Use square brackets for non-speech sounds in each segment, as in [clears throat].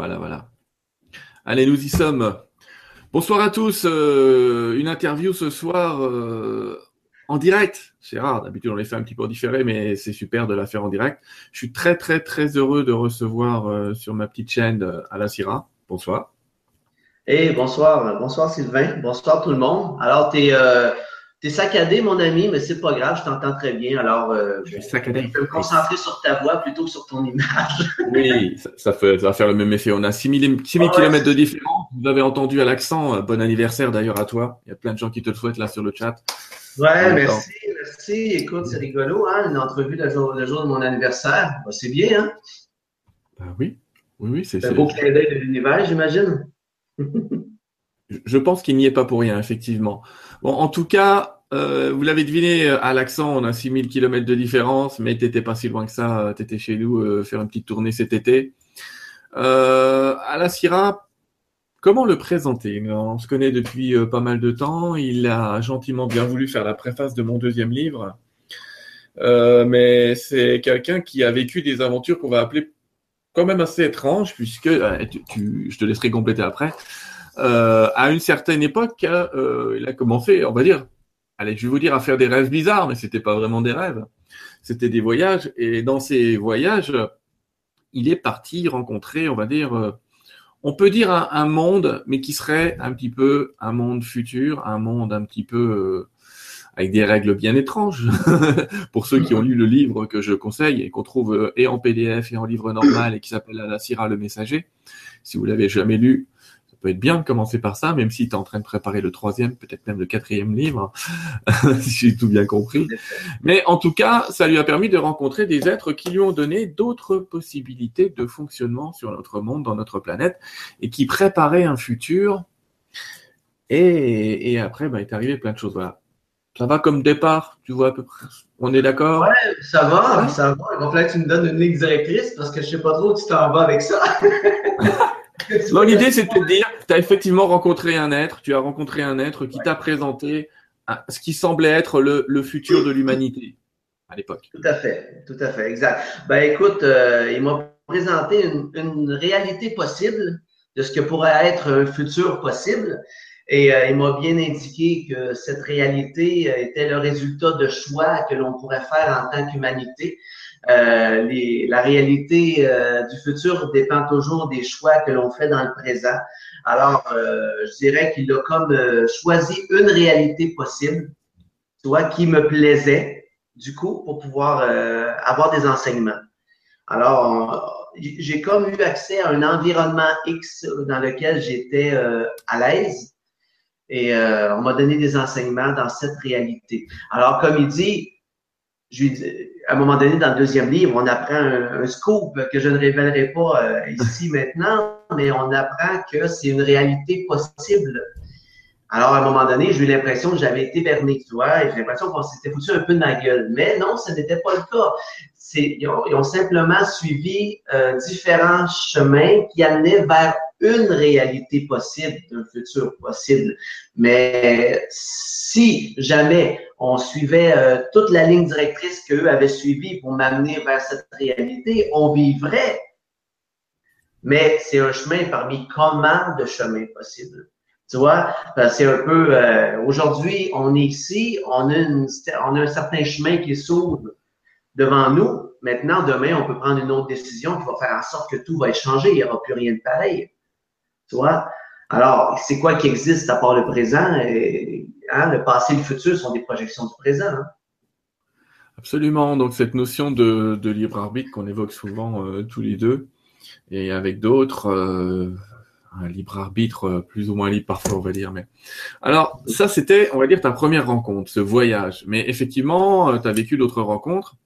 Voilà, voilà. Allez, nous y sommes. Bonsoir à tous. Euh, une interview ce soir euh, en direct. C'est rare. D'habitude, on les fait un petit peu en différé, mais c'est super de la faire en direct. Je suis très, très, très heureux de recevoir euh, sur ma petite chaîne Alain Syrah. Bonsoir. Et bonsoir. Bonsoir, Sylvain. Bonsoir, tout le monde. Alors, tu es T'es saccadé, mon ami, mais c'est pas grave, je t'entends très bien. Alors, euh, je, saccadé. je vais me concentrer sur ta voix plutôt que sur ton image. [laughs] oui, ça, fait, ça, va faire le même effet. On a 6000 km de différence. Vous avez entendu à l'accent. Euh, bon anniversaire d'ailleurs à toi. Il y a plein de gens qui te le souhaitent là sur le chat. Ouais, merci, merci. Écoute, c'est rigolo, hein, une entrevue le jour, le jour de mon anniversaire. Bah, c'est bien, hein? Ben oui, oui, oui. C'est un beau clin d'œil de l'univers, j'imagine. [laughs] je pense qu'il n'y est pas pour rien, effectivement. Bon, en tout cas, euh, vous l'avez deviné euh, à l'accent, on a 6000 km de différence, mais t'étais pas si loin que ça, euh, t'étais chez nous faire une petite tournée cet été. Euh, la Syrah, comment le présenter? On se connaît depuis pas mal de temps, il a gentiment bien voulu faire la préface de mon deuxième livre, mais c'est quelqu'un qui a vécu des aventures qu'on va appeler quand même assez étranges, puisque, tu, je te laisserai compléter après, à une certaine époque, euh, il a commencé, on va dire, allez, je vais vous dire, à faire des rêves bizarres, mais c'était pas vraiment des rêves, c'était des voyages. Et dans ces voyages, il est parti rencontrer, on va dire, euh, on peut dire un, monde, mais qui serait un petit peu un monde futur, un monde un petit peu avec des règles bien étranges. [laughs] Pour ceux qui ont lu le livre que je conseille et qu'on trouve et en PDF et en livre normal et qui s'appelle La Syrah le Messager, si vous l'avez jamais lu, peut être bien de commencer par ça, même si tu es en train de préparer le troisième, peut-être même le quatrième livre, [laughs] si j'ai tout bien compris. Mais en tout cas, ça lui a permis de rencontrer des êtres qui lui ont donné d'autres possibilités de fonctionnement sur notre monde, dans notre planète, et qui préparaient un futur. Et, et après, bah, est arrivé plein de choses. Voilà. Ça va comme départ, tu vois à peu près? On est d'accord? Ouais, ça va, ça va. Il va que tu me donnes une ligne directrice parce que je sais pas trop où tu t'en vas avec ça. [laughs] [laughs] l'idée, c'est de te dire, tu as effectivement rencontré un être, tu as rencontré un être qui t'a présenté ce qui semblait être le, futur de l'humanité à l'époque. Tout à fait, tout à fait, exact. Ben écoute, euh, il m'a présenté une, réalité possible de ce que pourrait être un futur possible. Et euh, il m'a bien indiqué que cette réalité était le résultat de choix que l'on pourrait faire en tant qu'humanité. Euh, la réalité euh, du futur dépend toujours des choix que l'on fait dans le présent. Alors, euh, je dirais qu'il a comme choisi une réalité possible, soit qui me plaisait, du coup, pour pouvoir avoir des enseignements. Alors, j'ai comme eu accès à un environnement X dans lequel j'étais à l'aise et on m'a donné des enseignements dans cette réalité. Alors, comme il dit, je à un moment donné, dans le deuxième livre, on apprend un, scoop que je ne révélerai pas euh, ici [laughs] maintenant, mais on apprend que c'est une réalité possible. Alors, à un moment donné, j'ai eu l'impression que j'avais été berné, tu vois, et j'ai l'impression qu'on s'était foutu un peu de ma gueule. Mais non, ce n'était pas le cas. Ils ont, ils, ont, simplement suivi euh, différents chemins qui amenaient vers une réalité possible, un futur possible. Mais si jamais on suivait euh, toute la ligne directrice qu'eux avaient suivie pour m'amener vers cette réalité, on vivrait. Mais c'est un chemin parmi comment de chemins possibles. Tu vois, c'est un peu, euh, aujourd'hui, on est ici, on a, a un certain chemin qui s'ouvre devant nous. Maintenant, demain, on peut prendre une autre décision qui va faire en sorte que tout va être changé. Il n'y aura plus rien de pareil. Tu vois? Alors, c'est quoi qui existe à part le présent? Hein, le passé et le futur sont des projections du présent. Hein? Absolument. Donc, cette notion de, libre arbitre qu'on évoque souvent euh, tous les deux, et avec d'autres, euh, un libre arbitre euh, plus ou moins libre parfois, on va dire. Mais alors, ça, c'était, on va dire, ta première rencontre, ce voyage. Mais effectivement, tu as vécu d'autres rencontres.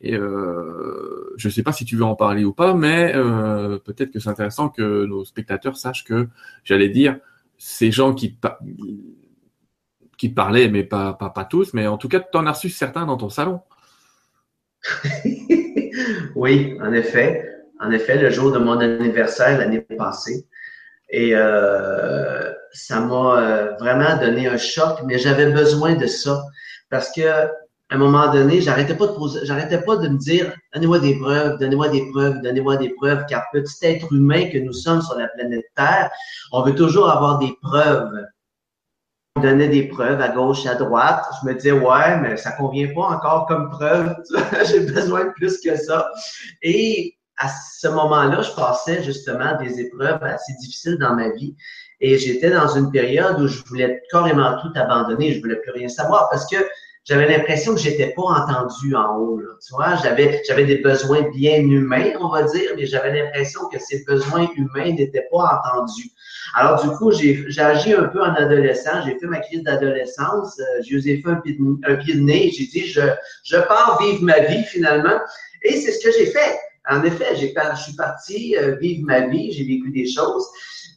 Et euh, je ne sais pas si tu veux en parler ou pas, mais euh, peut-être que c'est intéressant que nos spectateurs sachent que, j'allais dire, ces gens qui qui parlaient, mais pas, pas, pas tous, mais en tout cas, tu en as reçu certains dans ton salon. [laughs] oui, en effet. En effet, le jour de mon anniversaire l'année passée. Et euh, ça m'a vraiment donné un choc, mais j'avais besoin de ça. Parce que à un moment donné, j'arrêtais pas de poser, j'arrêtais pas de me dire, donnez-moi des preuves, donnez-moi des preuves, donnez-moi des preuves, car petit être humain que nous sommes sur la planète Terre, on veut toujours avoir des preuves. On donnait des preuves à gauche, à droite. Je me disais, ouais, mais ça convient pas encore comme preuve. [laughs] J'ai besoin de plus que ça. Et à ce moment-là, je passais justement des épreuves assez difficiles dans ma vie. Et j'étais dans une période où je voulais carrément tout abandonner. Je voulais plus rien savoir parce que j'avais l'impression que j'étais pas entendu en haut. Tu vois, j'avais, j'avais des besoins bien humains, on va dire, mais j'avais l'impression que ces besoins humains n'étaient pas entendus. Alors, du coup, j'ai, j'ai agi un peu en adolescent. J'ai fait ma crise d'adolescence. Euh, je vous ai fait un pied de, un pied de nez. J'ai dit, je, je pars vivre ma vie finalement. Et c'est ce que j'ai fait. En effet, j'ai, je suis parti euh, vivre ma vie. J'ai vécu des choses.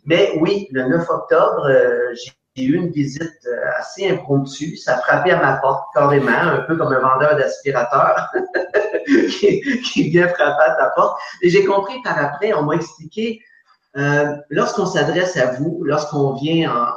Mais oui, le 9 octobre, euh, j'ai j'ai eu une visite assez impromptue. Ça frappait à ma porte carrément, un peu comme un vendeur d'aspirateur [laughs] qui, qui, vient frapper à ta porte. Et j'ai compris par après, on m'a expliqué, euh, lorsqu'on s'adresse à vous, lorsqu'on vient en,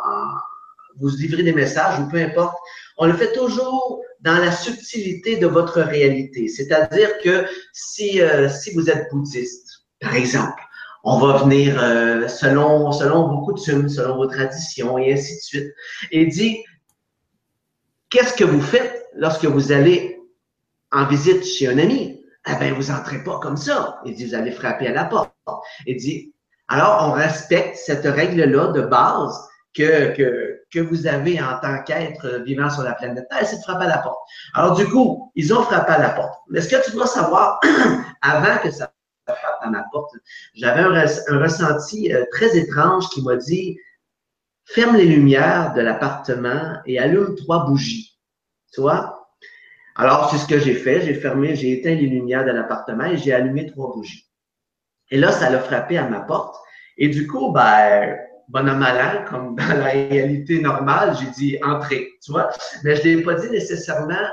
vous livrer des messages ou peu importe, on le fait toujours dans la subtilité de votre réalité. C'est-à-dire que si, euh, si vous êtes bouddhiste, par exemple, on va venir euh, selon, selon vos coutumes, selon vos traditions et ainsi de suite. Et dit, qu'est-ce que vous faites lorsque vous allez en visite chez un ami? Eh bien, vous entrez pas comme ça. Il dit, vous allez frapper à la porte. Il dit, alors on respecte cette règle-là de base que, que, que vous avez en tant qu'être vivant sur la planète Terre, c'est de frapper à la porte. Alors du coup, ils ont frappé à la porte. Mais ce que tu dois savoir, [clears throat] avant que ça à ma porte, j'avais un, ressenti euh, très étrange qui m'a dit ferme les lumières de l'appartement et allume trois bougies. Tu vois? Alors, c'est ce que j'ai fait. J'ai fermé, j'ai éteint les lumières de l'appartement et j'ai allumé trois bougies. Et là, ça l'a frappé à ma porte. Et du coup, ben, bon à malin, comme dans la réalité normale, j'ai dit entrez, tu vois. Mais je ne l'ai pas dit nécessairement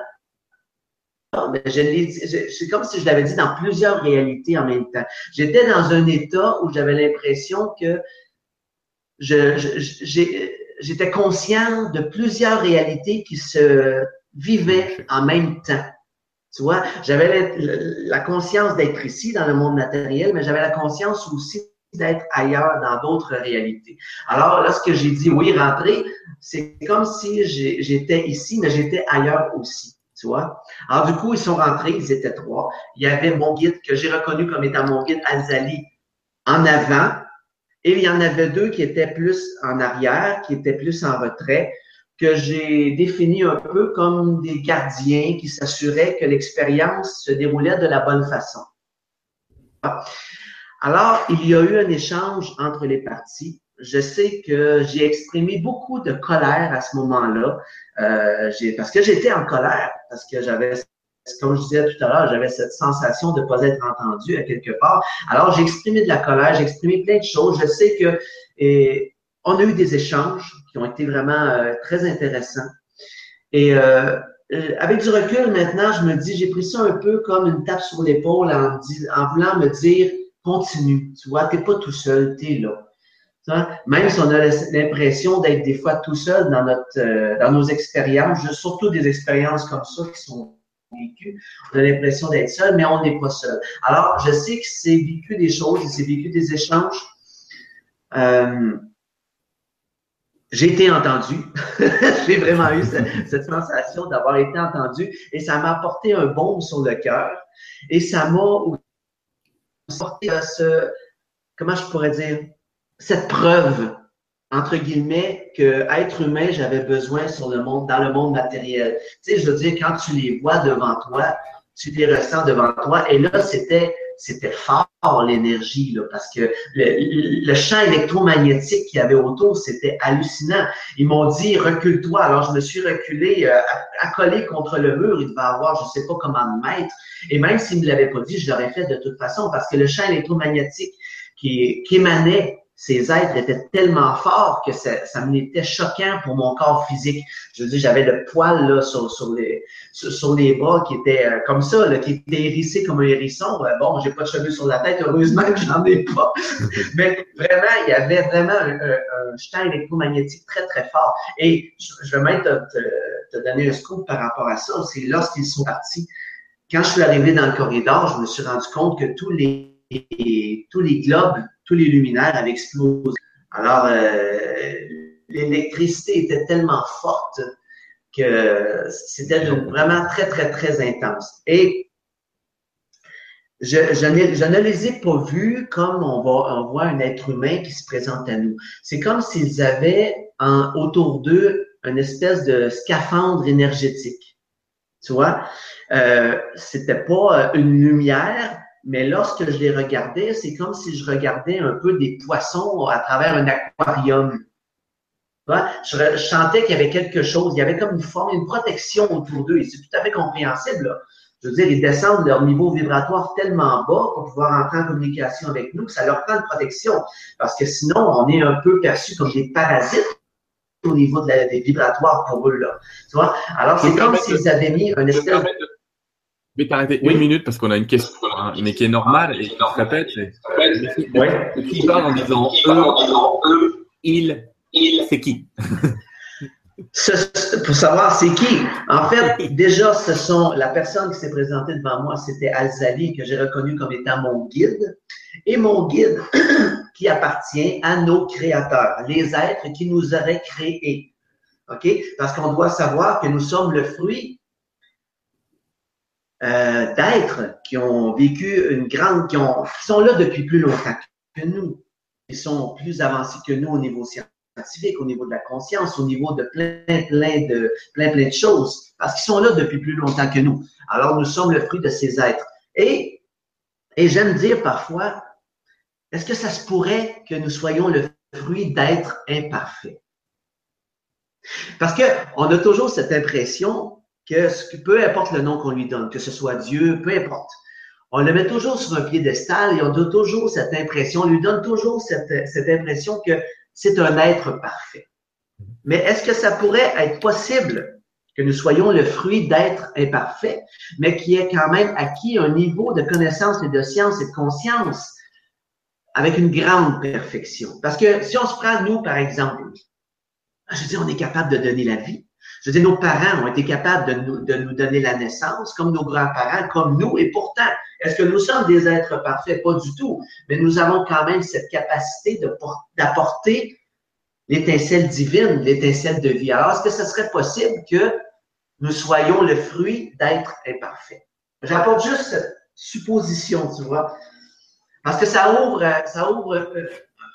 mais je c'est comme si je l'avais dit dans plusieurs réalités en même temps. J'étais dans un état où j'avais l'impression que je, j'étais conscient de plusieurs réalités qui se vivaient en même temps. Tu vois, j'avais la, conscience d'être ici dans le monde matériel, mais j'avais la conscience aussi d'être ailleurs dans d'autres réalités. Alors, lorsque j'ai dit oui, rentrer, c'est comme si j'étais ici, mais j'étais ailleurs aussi. Tu vois? Alors, du coup, ils sont rentrés, ils étaient trois. Il y avait mon guide que j'ai reconnu comme étant mon guide Azali en avant. Et il y en avait deux qui étaient plus en arrière, qui étaient plus en retrait, que j'ai défini un peu comme des gardiens qui s'assuraient que l'expérience se déroulait de la bonne façon. Alors, il y a eu un échange entre les parties je sais que j'ai exprimé beaucoup de colère à ce moment-là, euh, parce que j'étais en colère, parce que j'avais, comme je disais tout à l'heure, j'avais cette sensation de ne pas être entendu à quelque part. Alors, j'ai exprimé de la colère, j'ai exprimé plein de choses. Je sais que et, on a eu des échanges qui ont été vraiment euh, très intéressants. Et euh, euh, avec du recul maintenant, je me dis, j'ai pris ça un peu comme une tape sur l'épaule en, en voulant me dire, continue, tu vois, t'es pas tout seul, t'es là. Même si on a l'impression d'être des fois tout seul dans notre dans nos expériences, surtout des expériences comme ça qui sont vécues, on a l'impression d'être seul, mais on n'est pas seul. Alors, je sais que c'est vécu des choses, c'est vécu des échanges. J'ai été entendu. [laughs] j'ai vraiment eu cette, sensation d'avoir été entendu et ça m'a apporté un baume sur le cœur et ça m'a apporté ce, comment je pourrais dire, cette preuve, entre guillemets, que être humain, j'avais besoin sur le monde, dans le monde matériel. Tu sais, je veux dire, quand tu les vois devant toi, tu les ressens devant toi. Et là, c'était, c'était fort l'énergie, parce que le, champ électromagnétique qu'il y avait autour, c'était hallucinant. Ils m'ont dit, recule-toi. Alors, je me suis reculé, euh, accolé contre le mur. Il devait avoir, je sais pas comment de mètres. Et même s'il me l'avait pas dit, je l'aurais fait de toute façon, parce que le champ électromagnétique qui émanait ces êtres étaient tellement forts que ça, ça m'était choquant pour mon corps physique. Je veux dire, j'avais le poil là, sur, sur, les, sur, les bras qui était euh, comme ça, là, qui était hérissé comme un hérisson. Euh, bon, j'ai pas de cheveux sur la tête, heureusement que j'en ai pas. [laughs] Mais vraiment, il y avait vraiment un, un, champ électromagnétique très, très fort. Et je, vais même te, te, donner un scoop par rapport à ça. C'est lorsqu'ils sont partis. Quand je suis arrivé dans le corridor, je me suis rendu compte que tous les tous les globes tous les luminaires avaient explosé. Alors, euh, l'électricité était tellement forte que c'était vraiment très, très, très intense. Et je, ne les ai pas vus comme on, va, voit un être humain qui se présente à nous. C'est comme s'ils avaient en, autour d'eux une espèce de scaphandre énergétique. Tu vois, euh, c'était pas une lumière, mais lorsque je les regardais, c'est comme si je regardais un peu des poissons à travers un aquarium. Je, sentais qu'il y avait quelque chose, il y avait comme une forme, une protection autour d'eux, et c'est tout à fait compréhensible. Je veux dire, ils descendent leur niveau vibratoire tellement bas pour pouvoir entrer en communication avec nous que ça leur prend une protection. Parce que sinon, on est un peu perçu comme des parasites au niveau de la, des vibratoires pour eux. Là. Tu vois? Alors, c'est comme s'ils avaient mis un espèce... Je vais t'arrêter une minute parce qu'on a une question, hein, mais qui est normale et qui se répète. Oui. Qui parle en disant eux, il, il, c'est qui? [laughs] Pour savoir c'est qui. En fait, déjà, ce sont la personne qui s'est présentée devant moi, c'était Alzali, que j'ai reconnu comme étant mon guide. Et mon guide [clears throat] qui appartient à nos créateurs, les êtres qui nous auraient créés. OK? Parce qu'on doit savoir que nous sommes le fruit euh, d'êtres qui ont vécu une grande, qui, ont, qui sont là depuis plus longtemps que nous. Ils sont plus avancés que nous au niveau scientifique, au niveau de la conscience, au niveau de plein, plein de, plein, plein de choses, parce qu'ils sont là depuis plus longtemps que nous. Alors, nous sommes le fruit de ces êtres. Et, et j'aime dire parfois, est-ce que ça se pourrait que nous soyons le fruit d'êtres imparfaits? Parce que on a toujours cette impression que peu importe le nom qu'on lui donne, que ce soit Dieu, peu importe, on le met toujours sur un piédestal et on donne toujours cette impression, on lui donne toujours cette, impression que c'est un être parfait. Mais est-ce que ça pourrait être possible que nous soyons le fruit d'êtres imparfaits, mais qui ait quand même acquis un niveau de connaissance et de science et de conscience avec une grande perfection? Parce que si on se prend nous, par exemple, je veux dire, on est capable de donner la vie. Je veux dire, nos parents ont été capables de nous, de nous donner la naissance, comme nos grands-parents, comme nous, et pourtant, est-ce que nous sommes des êtres parfaits? Pas du tout. Mais nous avons quand même cette capacité d'apporter l'étincelle divine, l'étincelle de vie. Alors, est-ce que ce serait possible que nous soyons le fruit d'êtres imparfaits? J'apporte juste cette supposition, tu vois. Parce que ça ouvre, ça ouvre euh,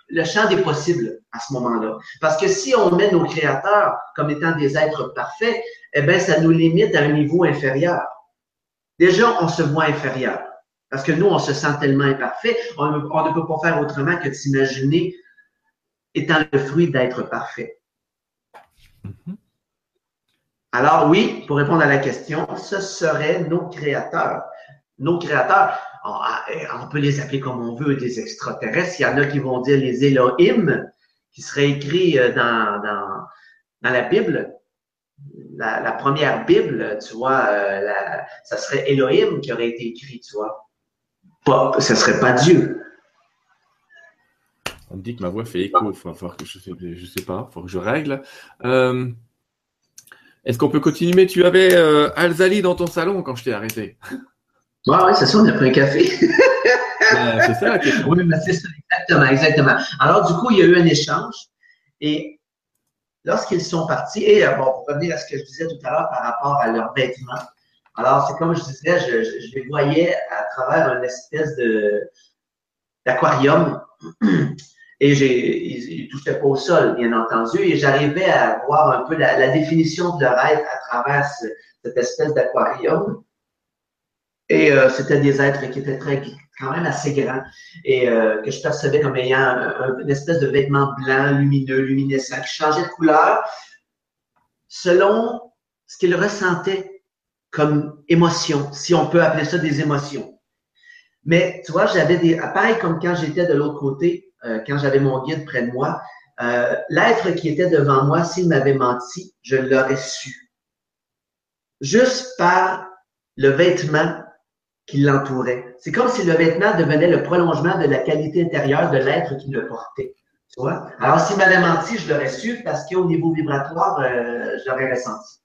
le champ des possibles à ce moment-là. Parce que si on met nos créateurs comme étant des êtres parfaits, eh bien, ça nous limite à un niveau inférieur. Déjà, on se voit inférieur. Parce que nous, on se sent tellement imparfait, on, ne peut pas faire autrement que de s'imaginer étant le fruit d'être parfait. Mm-hmm. Alors oui, pour répondre à la question, ce seraient nos créateurs. Nos créateurs, on peut les appeler comme on veut, des extraterrestres. Il y en a qui vont dire les Elohim, qui seraient écrits euh, dans, la Bible. La, première Bible, tu vois, euh, ça serait Elohim qui aurait été écrit, tu vois. Pas, ce serait pas Dieu. On me dit que ma voix fait écho. Il va que je sais, pas, faut que je règle. Euh, est-ce qu'on peut continuer? Tu avais Alzali dans ton salon quand je t'ai arrêté. Oui, ouais, c'est ça, on a pris un café. [laughs] Ben, c'est ça. [laughs] Oui, mais c'est ça, exactement, exactement. Alors, du coup, il y a eu un échange. Et lorsqu'ils sont partis, et euh, bon, pour revenir à ce que je disais tout à l'heure par rapport à leurs vêtements, alors c'est comme je disais, je, je, les voyais à travers une espèce de d'aquarium. [clears throat] Et j'ai, ils, ne touchaient pas au sol, bien entendu, et j'arrivais à voir un peu la, la, définition de leur être à travers cette espèce d'aquarium. Et euh, c'était des êtres qui étaient très, quand même assez grands et euh, que je percevais comme ayant une espèce de vêtement blanc, lumineux, luminescent, qui changeait de couleur selon ce qu'ils ressentaient comme émotion, si on peut appeler ça des émotions. Mais tu vois, j'avais des, pareil comme quand j'étais de l'autre côté euh, quand j'avais mon guide près de moi, euh, l'être qui était devant moi, s'il m'avait menti, je l'aurais su. Juste par le vêtement qui l'entourait. C'est comme si le vêtement devenait le prolongement de la qualité intérieure de l'être qui le portait. Tu vois? Alors, s'il m'avait menti, je l'aurais su parce qu'au niveau vibratoire, euh, je l'aurais ressenti.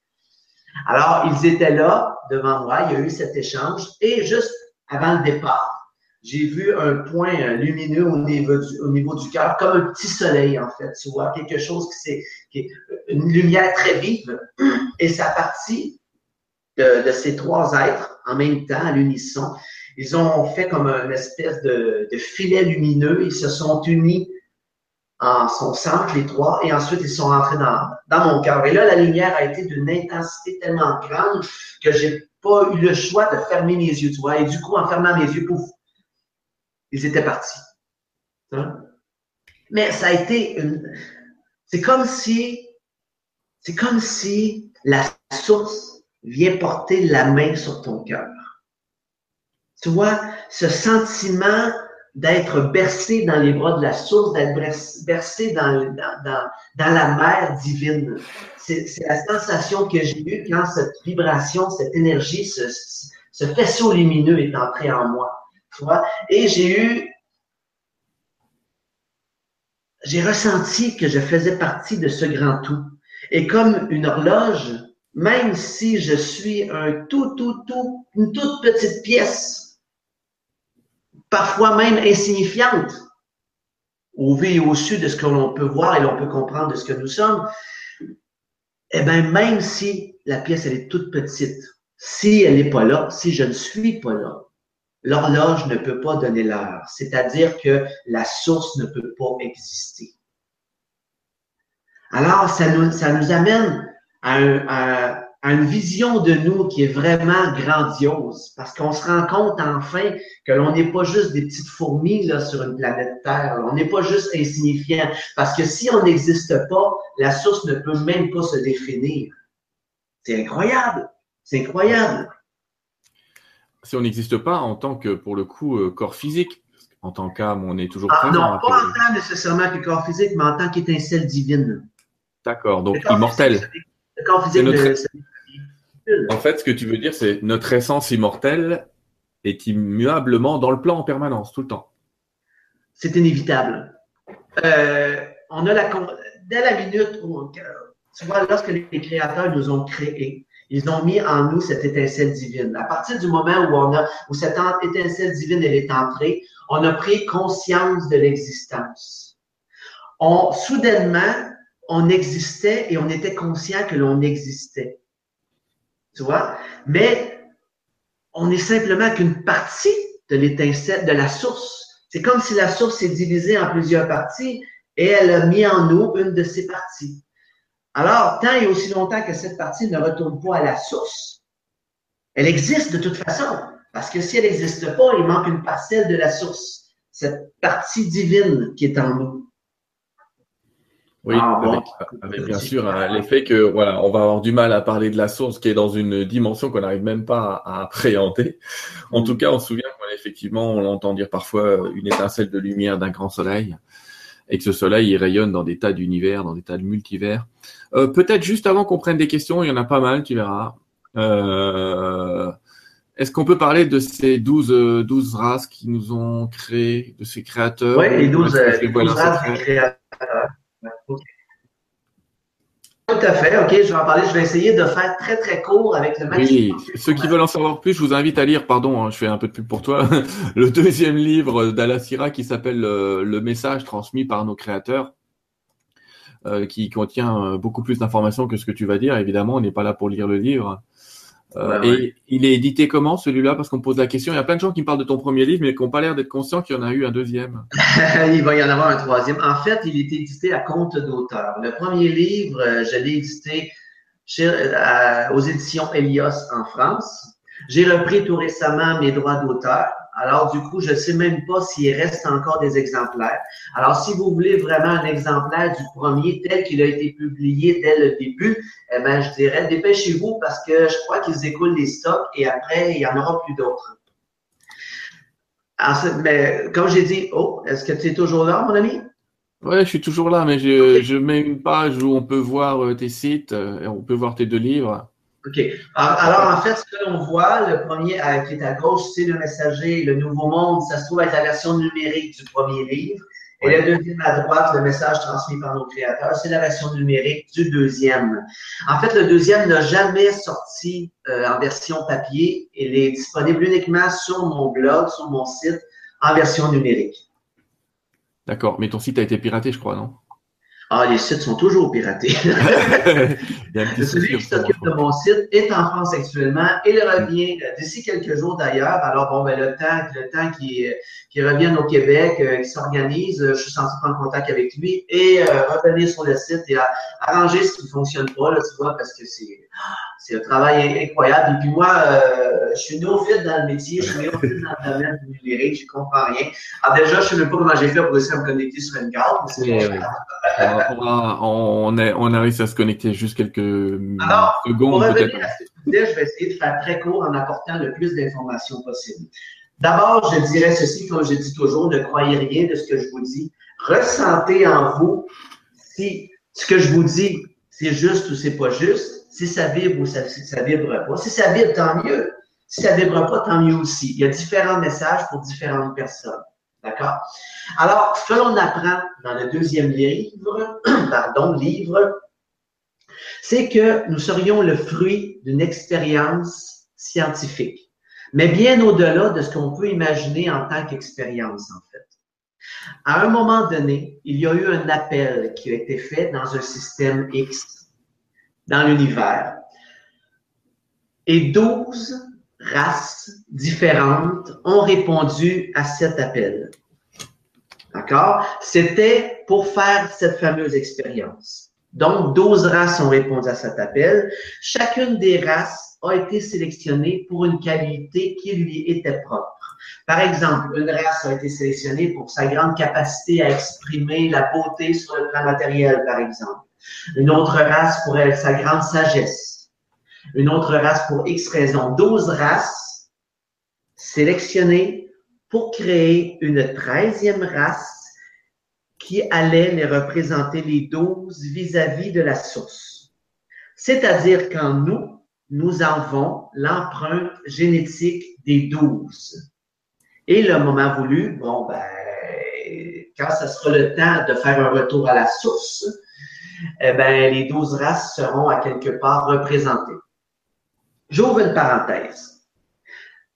Alors, ils étaient là devant moi, il y a eu cet échange et juste avant le départ, j'ai vu un point lumineux au niveau du, au cœur, comme un petit soleil, en fait, tu vois, quelque chose qui c'est, qui une lumière très vive, et ça partit de, ces trois êtres en même temps, à l'unisson. Ils ont fait comme une espèce de, filet lumineux, ils se sont unis en son centre, les trois, et ensuite ils sont entrés dans, mon cœur. Et là, la lumière a été d'une intensité tellement grande que j'ai pas eu le choix de fermer mes yeux, tu et du coup, en fermant mes yeux, pouf, ils étaient partis. Mais ça a été une. C'est comme si. C'est comme si la source vient porter la main sur ton cœur. Tu vois, ce sentiment d'être bercé dans les bras de la source, d'être bercé dans, la mer divine. C'est la sensation que j'ai eue quand cette vibration, cette énergie, ce, ce faisceau lumineux est entré en moi. Tu vois? Et j'ai eu, j'ai ressenti que je faisais partie de ce grand tout. Et comme une horloge, même si je suis un tout, tout, tout, une toute petite pièce, parfois même insignifiante, au vu et au su de ce que l'on peut voir et l'on peut comprendre de ce que nous sommes, eh bien, même si la pièce, elle est toute petite, si elle n'est pas là, si je ne suis pas là, l'horloge ne peut pas donner l'heure, c'est-à-dire que la source ne peut pas exister. Alors, ça nous, ça nous amène à, une vision de nous qui est vraiment grandiose, parce qu'on se rend compte enfin que l'on n'est pas juste des petites fourmis là, sur une planète Terre, on n'est pas juste insignifiant, parce que si on n'existe pas, la source ne peut même pas se définir. C'est incroyable, c'est incroyable si on n'existe pas en tant que, pour le coup, euh, corps physique, en tant qu'âme, on est toujours ah, présent. Non, pas en tant nécessairement que corps physique, mais en tant qu'étincelle divine. D'accord, donc immortel. Notre... En fait, ce que tu veux dire, c'est notre essence immortelle est immuablement dans le plan en permanence, tout le temps. C'est inévitable. Euh, on a la dès la minute où, tu vois, lorsque les créateurs nous ont créés, ils ont mis en nous cette étincelle divine. À partir du moment où on a, où cette étincelle divine elle est entrée, on a pris conscience de l'existence. On, soudainement, on existait et on était conscient que l'on existait. Tu vois? Mais on est simplement qu'une partie de l'étincelle, de la source. C'est comme si la source est divisée en plusieurs parties et elle a mis en nous une de ces parties. Alors, tant et aussi longtemps que cette partie ne retourne pas à la source, elle existe de toute façon. Parce que si elle n'existe pas, il manque une parcelle de la source, cette partie divine qui est en nous. Oui, ah, avec, bien sûr hein, l'effet que voilà, on va avoir du mal à parler de la source qui est dans une dimension qu'on n'arrive même pas à, appréhender. En tout cas, on se souvient qu'effectivement, on l'entend dire parfois une étincelle de lumière d'un grand soleil et que ce soleil il rayonne dans des tas d'univers, dans des tas de multivers. Euh, peut-être juste avant qu'on prenne des questions, il y en a pas mal, tu verras. Euh, est-ce qu'on peut parler de ces 12, 12 euh, races qui nous ont créés, de ces créateurs? Oui, les 12, races créateurs. Tout à fait. OK, je vais en parler. Je vais essayer de faire très, très court avec le maximum. Oui, ceux qui veulent en savoir plus, je vous invite à lire, pardon, hein, je fais un peu de pub pour toi, [laughs] le deuxième livre d'Alassira qui s'appelle Le message transmis par nos créateurs. Euh, qui contient euh, beaucoup plus d'informations que ce que tu vas dire. Évidemment, on n'est pas là pour lire le livre. Euh, et il est édité comment celui-là? Parce qu'on me pose la question. Il y a plein de gens qui me parlent de ton premier livre, mais qui n'ont pas l'air d'être conscients qu'il y en a eu un deuxième. [laughs] il va y en avoir un troisième. En fait, il est édité à compte d'auteur. Le premier livre, je l'ai édité aux éditions Elios en France. J'ai repris tout récemment mes droits d'auteur. Alors, du coup, je ne sais même pas s'il reste encore des exemplaires. Alors, si vous voulez vraiment un exemplaire du premier tel qu'il a été publié dès le début, eh ben, je dirais dépêchez-vous parce que je crois qu'ils écoulent les stocks et après, il n'y en aura plus d'autres. mais comme j'ai dit, oh, est-ce que tu es toujours là, mon ami? Oui, je suis toujours là, mais je, je, mets une page où on peut voir euh, tes sites, et on peut voir tes deux livres. OK. Alors, en fait, ce que l'on voit, le premier qui est à gauche, c'est le messager, le Nouveau Monde. Ça se trouve être la version numérique du premier livre. Et le deuxième à droite, le message transmis par nos créateurs, c'est la version numérique du deuxième. En fait, le deuxième n'a jamais sorti euh, en version papier. Il est disponible uniquement sur mon blog, sur mon site, en version numérique. D'accord, mais ton site a été piraté, je crois, non? Ah, les sites sont toujours piratés. [laughs] [laughs] Celui qui s'occupe de mon site est en France actuellement et il revient d'ici quelques jours d'ailleurs. Alors, bon, ben, le temps, le temps qu'il qui revienne au Québec, euh, qu'il s'organise, je suis censé prendre contact avec lui et euh, revenir sur le site et arranger ce qui ne fonctionne pas, là, tu vois, parce que c'est c'est un travail incroyable. Et puis moi, euh, je suis néophyte dans le métier, je suis néophyte dans le domaine du numérique, je comprends rien. Alors déjà, je ne sais même pas comment j'ai fait pour réussir à me connecter sur une carte. on, est, on a réussi à se connecter juste quelques Alors, secondes. peut-être. je vais essayer de faire très court en apportant le plus d'informations possible. D'abord, je dirais ceci, comme je dis toujours, ne croyez rien de ce que je vous dis. Ressentez en vous si ce que je vous dis, c'est juste ou c'est pas juste si ça vibre ou ça, ça vibre pas. Si ça vibre, tant mieux. Si ça vibre pas, tant mieux aussi. Il y a différents messages pour différentes personnes. D'accord? Alors, ce que l'on apprend dans le deuxième livre, [clears throat] pardon, livre, c'est que nous serions le fruit d'une expérience scientifique, mais bien au-delà de ce qu'on peut imaginer en tant qu'expérience, en fait. À un moment donné, il y a eu un appel qui a été fait dans un système X dans l'univers. Et douze races différentes ont répondu à cet appel. D'accord? C'était pour faire cette fameuse expérience. Donc, 12 races ont répondu à cet appel. Chacune des races a été sélectionnée pour une qualité qui lui était propre. Par exemple, une race a été sélectionnée pour sa grande capacité à exprimer la beauté sur le plan matériel, par exemple. Une autre race pour elle, sa grande sagesse. Une autre race pour X raisons. Douze races sélectionnées pour créer une treizième race qui allait les représenter les douze vis-à-vis de la source. C'est-à-dire qu'en nous, nous avons l'empreinte génétique des douze. Et le moment voulu, bon, ben, quand ce sera le temps de faire un retour à la source, eh ben, les douze races seront à quelque part représentées. J'ouvre une parenthèse.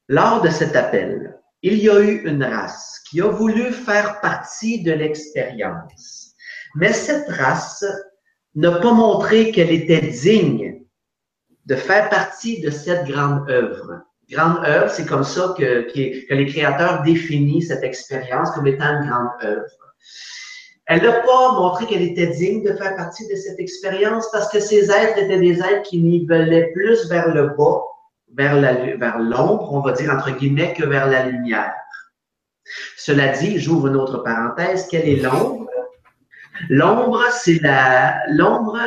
Lors de cet appel, il y a eu une race qui a voulu faire partie de l'expérience. Mais cette race n'a pas montré qu'elle était digne de faire partie de cette grande œuvre. Grande œuvre, c'est comme ça que, que les créateurs définissent cette expérience comme étant une grande œuvre. Elle n'a pas montré qu'elle était digne de faire partie de cette expérience parce que ces êtres étaient des êtres qui nivelaient plus vers le bas, vers l'ombre, on va dire entre guillemets, que vers la lumière. Cela dit, j'ouvre une autre parenthèse. Quelle est l'ombre? L'ombre, c'est la, l'ombre,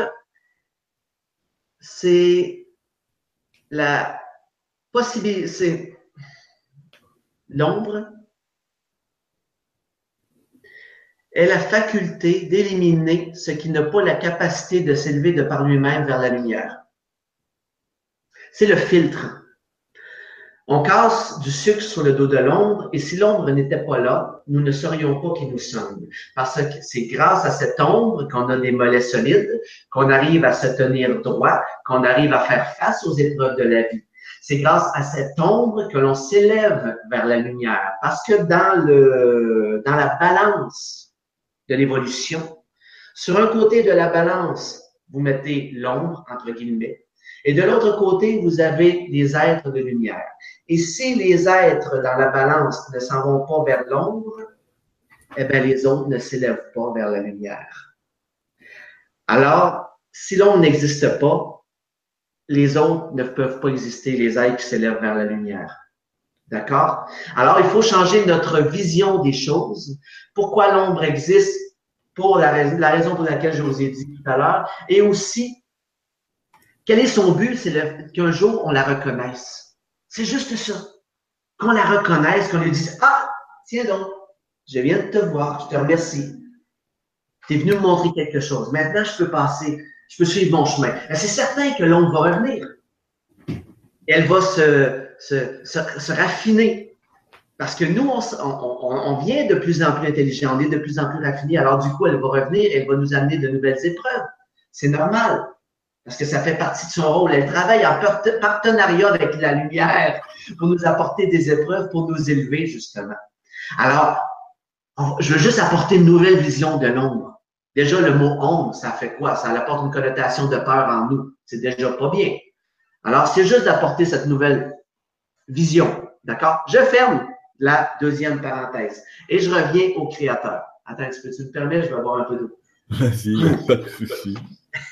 c'est la possibilité, l'ombre, est la faculté d'éliminer ce qui n'a pas la capacité de s'élever de par lui-même vers la lumière. C'est le filtre. On casse du sucre sur le dos de l'ombre et si l'ombre n'était pas là, nous ne serions pas qui nous sommes. Parce que c'est grâce à cette ombre qu'on a des mollets solides, qu'on arrive à se tenir droit, qu'on arrive à faire face aux épreuves de la vie. C'est grâce à cette ombre que l'on s'élève vers la lumière. Parce que dans le, dans la balance de l'évolution. Sur un côté de la balance, vous mettez l'ombre, entre guillemets, et de l'autre côté, vous avez des êtres de lumière. Et si les êtres dans la balance ne s'en vont pas vers l'ombre, eh bien, les autres ne s'élèvent pas vers la lumière. Alors, si l'ombre n'existe pas, les autres ne peuvent pas exister, les êtres qui s'élèvent vers la lumière. D'accord? Alors, il faut changer notre vision des choses. Pourquoi l'ombre existe? Pour la, raison pour laquelle je vous ai dit tout à l'heure? Et aussi, quel est son but? C'est qu'un jour, on la reconnaisse. C'est juste ça. Qu'on la reconnaisse, qu'on lui dise, ah, Tiens donc, je viens de te voir, je te remercie. Tu es venu me montrer quelque chose. Maintenant, je peux passer, je peux suivre mon chemin. C'est certain que l'ombre va revenir. Elle va se, se, raffiner. Parce que nous, on, on, on, vient de plus en plus intelligent, on est de plus en plus raffiné. Alors, du coup, elle va revenir, elle va nous amener de nouvelles épreuves. C'est normal. Parce que ça fait partie de son rôle. Elle travaille en partenariat avec la lumière pour nous apporter des épreuves, pour nous élever, justement. Alors, je veux juste apporter une nouvelle vision de l'ombre. Déjà, le mot ombre, ça fait quoi? Ça apporte une connotation de peur en nous. C'est déjà pas bien. Alors, c'est juste d'apporter cette nouvelle vision. D'accord? Je ferme la deuxième parenthèse et je reviens au créateur. Attends, que tu me permets? Je vais avoir un peu d'eau. Vas-y, pas de souci.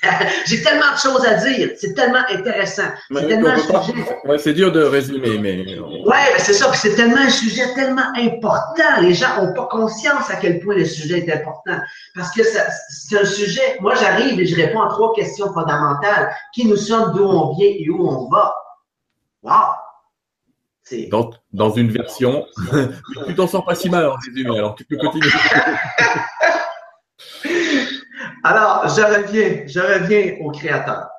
[laughs] J'ai tellement de choses à dire. C'est tellement intéressant. C'est tellement un sujet. Ouais, c'est dur de résumer, mais. Ouais, c'est ça. c'est tellement un sujet tellement important. Les gens n'ont pas conscience à quel point le sujet est important. Parce que c'est un sujet. Moi, j'arrive et je réponds à trois questions fondamentales. Qui nous sommes, d'où on vient et où on va? Wow! Dans, dans une version. [laughs] tu t'en sors pas si mal en résumé, alors tu peux continuer. [laughs] Alors, je reviens, je reviens au créateur.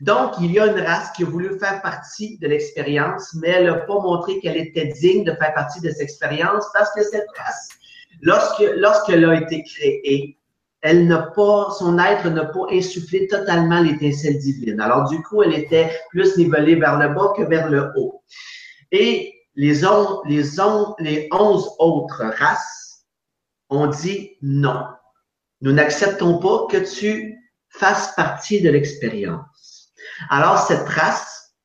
Donc, il y a une race qui a voulu faire partie de l'expérience, mais elle n'a pas montré qu'elle était digne de faire partie de cette expérience parce que cette race, lorsque, lorsqu'elle a été créée, elle n'a pas, son être n'a pas insufflé totalement l'étincelle divine. Alors, du coup, elle était plus nivelée vers le bas que vers le haut. Et les, on, les, on, les onze autres races ont dit non. Nous n'acceptons pas que tu fasses partie de l'expérience. Alors, cette race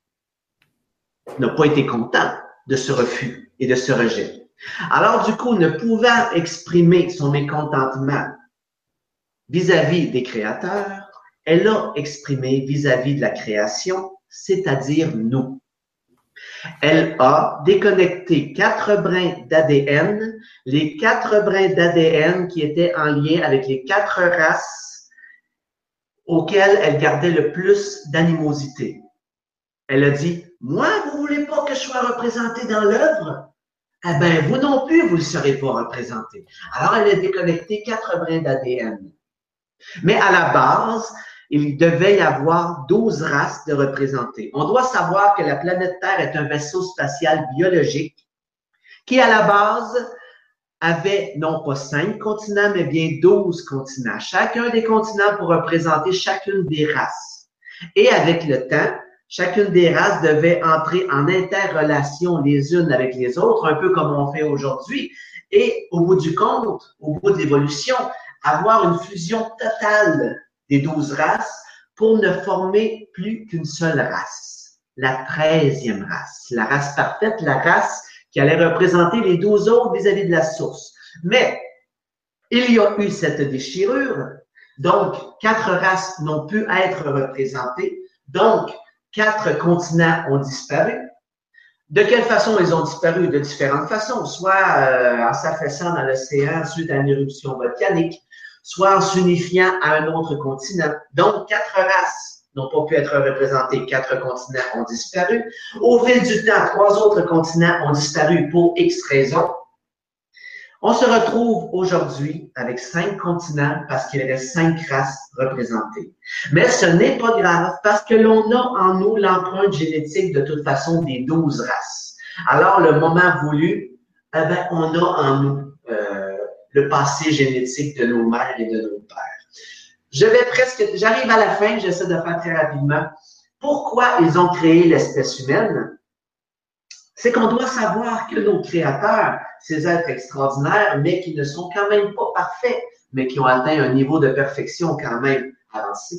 n'a pas été contente de ce refus et de ce rejet. Alors, du coup, ne pouvant exprimer son mécontentement vis-à-vis des créateurs, elle a exprimé vis-à-vis de la création, c'est-à-dire nous. Elle a déconnecté quatre brins d'ADN, les quatre brins d'ADN qui étaient en lien avec les quatre races auxquelles elle gardait le plus d'animosité. Elle a dit, moi, vous voulez pas que je sois représenté dans l'œuvre? Eh bien, vous non plus, vous ne serez pas représenté. Alors, elle a déconnecté quatre brins d'ADN. Mais à la base, il devait y avoir 12 races de représentées. On doit savoir que la planète Terre est un vaisseau spatial biologique qui, à la base, avait non pas cinq continents, mais bien 12 continents. Chacun des continents pour représenter chacune des races. Et avec le temps, chacune des races devait entrer en interrelation les unes avec les autres, un peu comme on fait aujourd'hui. Et au bout du compte, au bout de l'évolution, avoir une fusion totale des douze races pour ne former plus qu'une seule race, la treizième race, la race parfaite, la race qui allait représenter les douze autres vis-à-vis de la source. Mais il y a eu cette déchirure, donc quatre races n'ont pu être représentées, donc quatre continents ont disparu. De quelle façon ils ont disparu? De différentes façons, soit euh, en s'affaissant dans l'océan suite à une éruption volcanique, soit en s'unifiant à un autre continent. Donc, quatre races n'ont pas pu être représentées. Quatre continents ont disparu. Au fil du temps, trois autres continents ont disparu pour X raisons. On se retrouve aujourd'hui avec cinq continents parce qu'il reste cinq races représentées. Mais ce n'est pas grave parce que l'on a en nous l'empreinte génétique de toute façon des douze races. Alors, le moment voulu, eh ben, on a en nous le passé génétique de nos mères et de nos pères. Je vais presque, j'arrive à la fin, j'essaie de faire très rapidement. Pourquoi ils ont créé l'espèce humaine? C'est qu'on doit savoir que nos créateurs, ces êtres extraordinaires, mais qui ne sont quand même pas parfaits, mais qui ont atteint un niveau de perfection quand même avancé.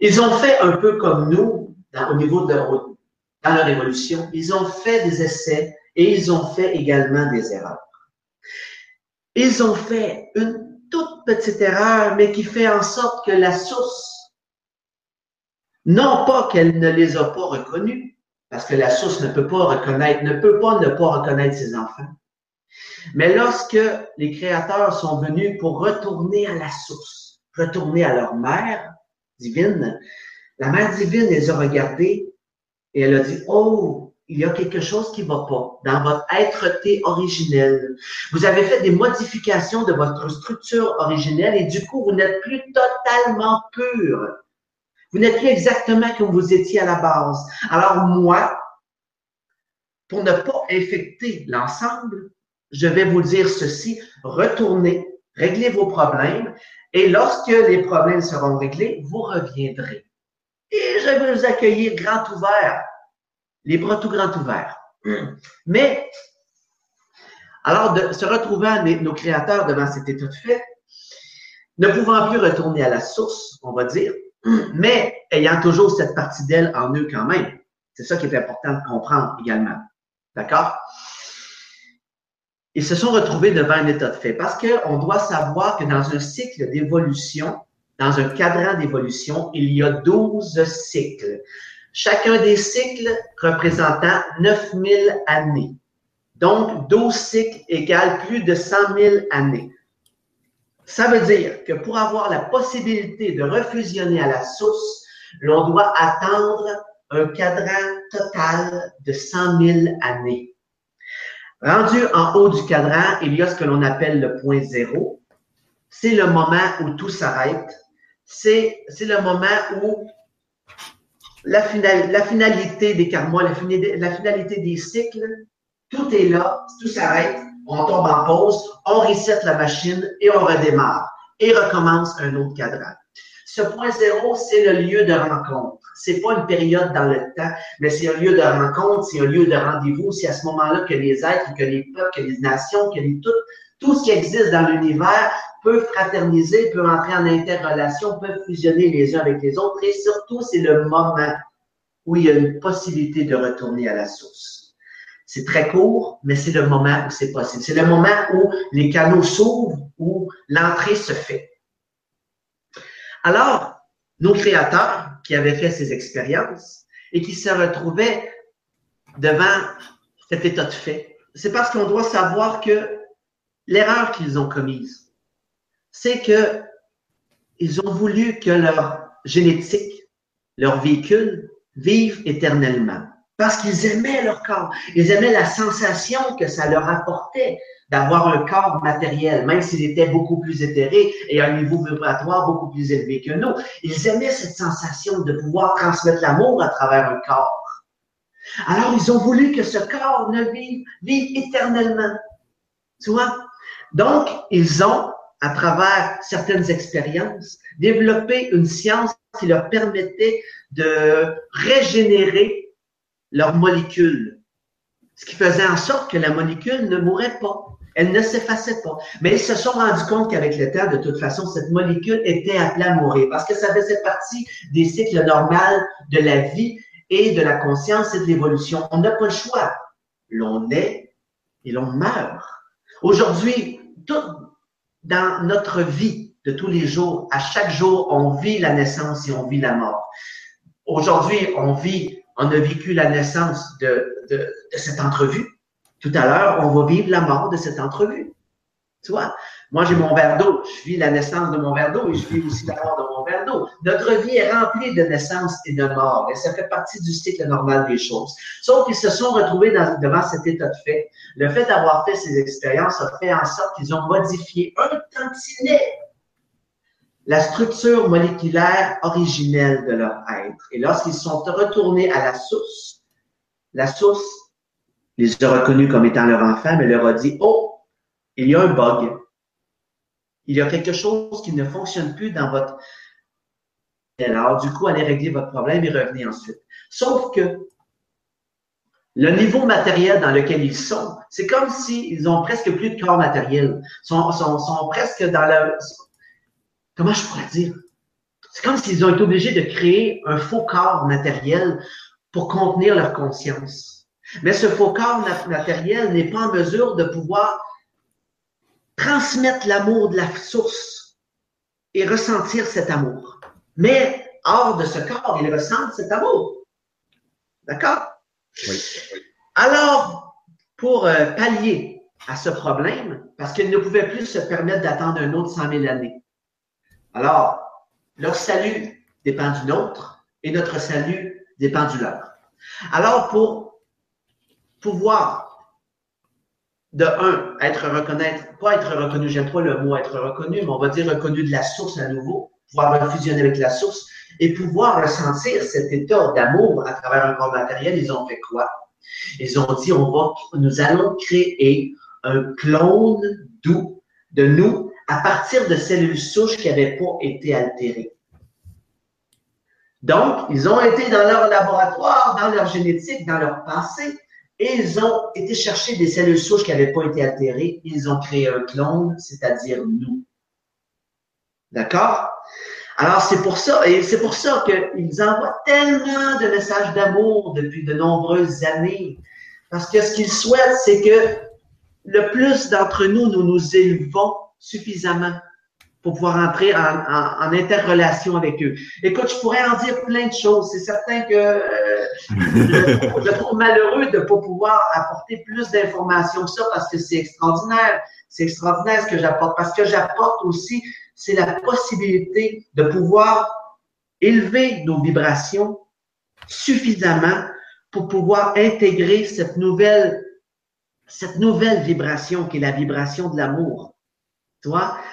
Ils ont fait un peu comme nous, au niveau de dans leur évolution. Ils ont fait des essais et ils ont fait également des erreurs. Ils ont fait une toute petite erreur, mais qui fait en sorte que la source, non pas qu'elle ne les a pas reconnus, parce que la source ne peut pas reconnaître, ne peut pas ne pas reconnaître ses enfants. Mais lorsque les créateurs sont venus pour retourner à la source, retourner à leur mère divine, la mère divine les a regardés et elle a dit, oh, il y a quelque chose qui ne va pas dans votre être-té. Vous avez fait des modifications de votre structure originelle et du coup, vous n'êtes plus totalement pur. Vous n'êtes plus exactement comme vous étiez à la base. Alors moi, pour ne pas infecter l'ensemble, je vais vous dire ceci, retournez, réglez vos problèmes et lorsque les problèmes seront réglés, vous reviendrez. Et je vais vous accueillir grand ouvert les bras tout grands ouverts. Mais, alors se retrouvant nos créateurs devant cet état de fait, ne pouvant plus retourner à la source, on va dire, mais ayant toujours cette partie d'elle en eux quand même. C'est ça qui est important de comprendre également. D'accord? Ils se sont retrouvés devant un état de fait parce qu'on doit savoir que dans un cycle d'évolution, dans un cadran d'évolution, il y a 12 cycles chacun des cycles représentant 9000 années. Donc, 12 cycles égale plus de 100 000 années. Ça veut dire que pour avoir la possibilité de refusionner à la source, l'on doit attendre un cadran total de 100 000 années. Rendu en haut du cadran, il y a ce que l'on appelle le point zéro. C'est le moment où tout s'arrête. C'est le moment où la, finalité des karmas, la, finalité des cycles, tout est là, tout s'arrête, on tombe en pause, on reset la machine et on redémarre et recommence un autre cadran. Ce point zéro, c'est le lieu de rencontre. C'est pas une période dans le temps, mais c'est un lieu de rencontre, c'est un lieu de rendez-vous. C'est à ce moment-là que les êtres, que les peuples, que les nations, que les, tout, tout ce qui existe dans l'univers peuvent fraterniser, peuvent entrer en interrelation, peuvent fusionner les uns avec les autres. Et surtout, c'est le moment où il y a une possibilité de retourner à la source. C'est très court, mais c'est le moment où c'est possible. C'est le moment où les canaux s'ouvrent, où l'entrée se fait. Alors, nos créateurs qui avaient fait ces expériences et qui se retrouvaient devant cet état de fait, c'est parce qu'on doit savoir que l'erreur qu'ils ont commise, c'est que ils ont voulu que leur génétique, leur véhicule, vive éternellement. Parce qu'ils aimaient leur corps. Ils aimaient la sensation que ça leur apportait d'avoir un corps matériel, même s'il était beaucoup plus éthéré et à un niveau vibratoire beaucoup plus élevé que nous. Ils aimaient cette sensation de pouvoir transmettre l'amour à travers un corps. Alors, ils ont voulu que ce corps ne vive, vive éternellement. Tu vois? Donc, ils ont à travers certaines expériences, développer une science qui leur permettait de régénérer leurs molécules. Ce qui faisait en sorte que la molécule ne mourait pas. Elle ne s'effaçait pas. Mais ils se sont rendus compte qu'avec le temps, de toute façon, cette molécule était appelée à mourir parce que ça faisait partie des cycles normaux de la vie et de la conscience et de l'évolution. On n'a pas le choix. L'on naît et l'on meurt. Aujourd'hui, tout, dans notre vie de tous les jours, à chaque jour, on vit la naissance et on vit la mort. Aujourd'hui, on vit, on a vécu la naissance de, de, de cette entrevue. Tout à l'heure, on va vivre la mort de cette entrevue. Tu vois? Moi, j'ai mon verre d'eau. Je vis la naissance de mon verre d'eau et je vis aussi la mort de mon verre d'eau. Notre vie est remplie de naissance et de mort et ça fait partie du cycle normal des choses. Sauf qu'ils se sont retrouvés devant cet état de fait. Le fait d'avoir fait ces expériences a fait en sorte qu'ils ont modifié un tantinet la structure moléculaire originelle de leur être. Et lorsqu'ils sont retournés à la source, la source les a reconnus comme étant leur enfant, mais leur a dit, oh, il y a un bug. Il y a quelque chose qui ne fonctionne plus dans votre... Alors, du coup, allez régler votre problème et revenez ensuite. Sauf que le niveau matériel dans lequel ils sont, c'est comme s'ils ont presque plus de corps matériel. Ils sont, sont, sont presque dans le... Comment je pourrais dire? C'est comme s'ils ont été obligés de créer un faux corps matériel pour contenir leur conscience. Mais ce faux corps matériel n'est pas en mesure de pouvoir transmettre l'amour de la source et ressentir cet amour. Mais hors de ce corps, il ressent cet amour. D'accord? Oui. Alors, pour euh, pallier à ce problème, parce qu'ils ne pouvaient plus se permettre d'attendre un autre 100 000 années. Alors, leur salut dépend du nôtre et notre salut dépend du leur. Alors, pour pouvoir, de un, être reconnaître, pas être reconnu, j'aime pas le mot être reconnu, mais on va dire reconnu de la source à nouveau, pouvoir fusionner avec la source et pouvoir ressentir cet état d'amour à travers un corps matériel, ils ont fait quoi? Ils ont dit, on va, nous allons créer un clone doux de nous à partir de cellules souches qui n'avaient pas été altérées. Donc, ils ont été dans leur laboratoire, dans leur génétique, dans leur passé, et ils ont été chercher des cellules souches qui n'avaient pas été altérées. Ils ont créé un clone, c'est-à-dire nous. D'accord? Alors, c'est pour ça, et c'est pour ça qu'ils envoient tellement de messages d'amour depuis de nombreuses années. Parce que ce qu'ils souhaitent, c'est que le plus d'entre nous, nous nous élevons suffisamment pour pouvoir entrer en, en, interrelation avec eux. Écoute, je pourrais en dire plein de choses. C'est certain que euh, je, trouve malheureux de ne pas pouvoir apporter plus d'informations que ça parce que c'est extraordinaire. C'est extraordinaire ce que j'apporte. Parce que j'apporte aussi, c'est la possibilité de pouvoir élever nos vibrations suffisamment pour pouvoir intégrer cette nouvelle, cette nouvelle vibration qui est la vibration de l'amour.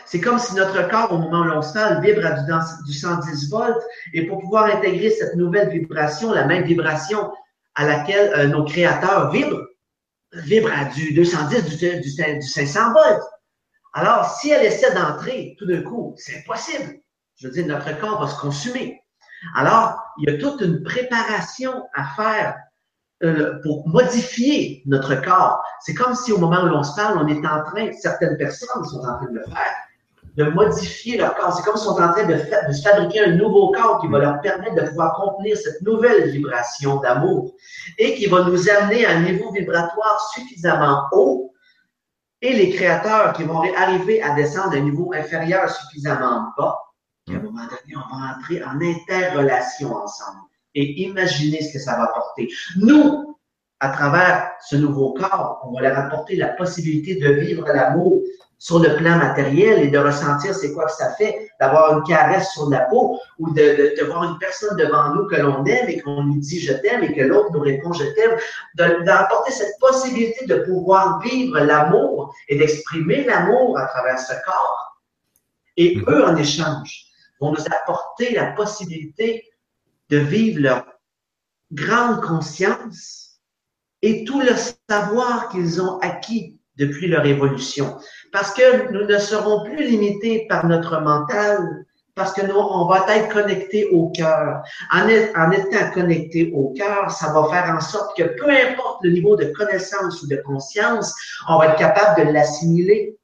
C'est comme si notre corps, au moment où l'on se vibre à du, 110 volts. Et pour pouvoir intégrer cette nouvelle vibration, la même vibration à laquelle euh, nos créateurs vibrent, vibre à du 210, du, du, 500 volts. Alors, si elle essaie d'entrer tout d'un coup, c'est impossible. Je veux dire, notre corps va se consumer. Alors, il y a toute une préparation à faire euh, pour modifier notre corps. C'est comme si au moment où l'on se parle, on est en train, certaines personnes sont en train de le faire, de modifier leur corps. C'est comme si on est en train de, de fabriquer un nouveau corps qui va leur permettre de pouvoir contenir cette nouvelle vibration d'amour et qui va nous amener à un niveau vibratoire suffisamment haut et les créateurs qui vont arriver à descendre à un niveau inférieur suffisamment bas, qu'à un moment donné, on va entrer en interrelation ensemble et imaginez ce que ça va apporter. Nous, à travers ce nouveau corps, on va leur apporter la possibilité de vivre l'amour sur le plan matériel et de ressentir c'est quoi que ça fait d'avoir une caresse sur la peau ou de, de, voir une personne devant nous que l'on aime et qu'on lui dit je t'aime et que l'autre nous répond je t'aime, d'apporter cette possibilité de pouvoir vivre l'amour et d'exprimer l'amour à travers ce corps. Et eux, en échange, vont nous apporter la possibilité de vivre leur grande conscience et tout le savoir qu'ils ont acquis depuis leur évolution. Parce que nous ne serons plus limités par notre mental, parce que nous, on va être connectés au cœur. En, en étant connectés au cœur, ça va faire en sorte que peu importe le niveau de connaissance ou de conscience, on va être capable de l'assimiler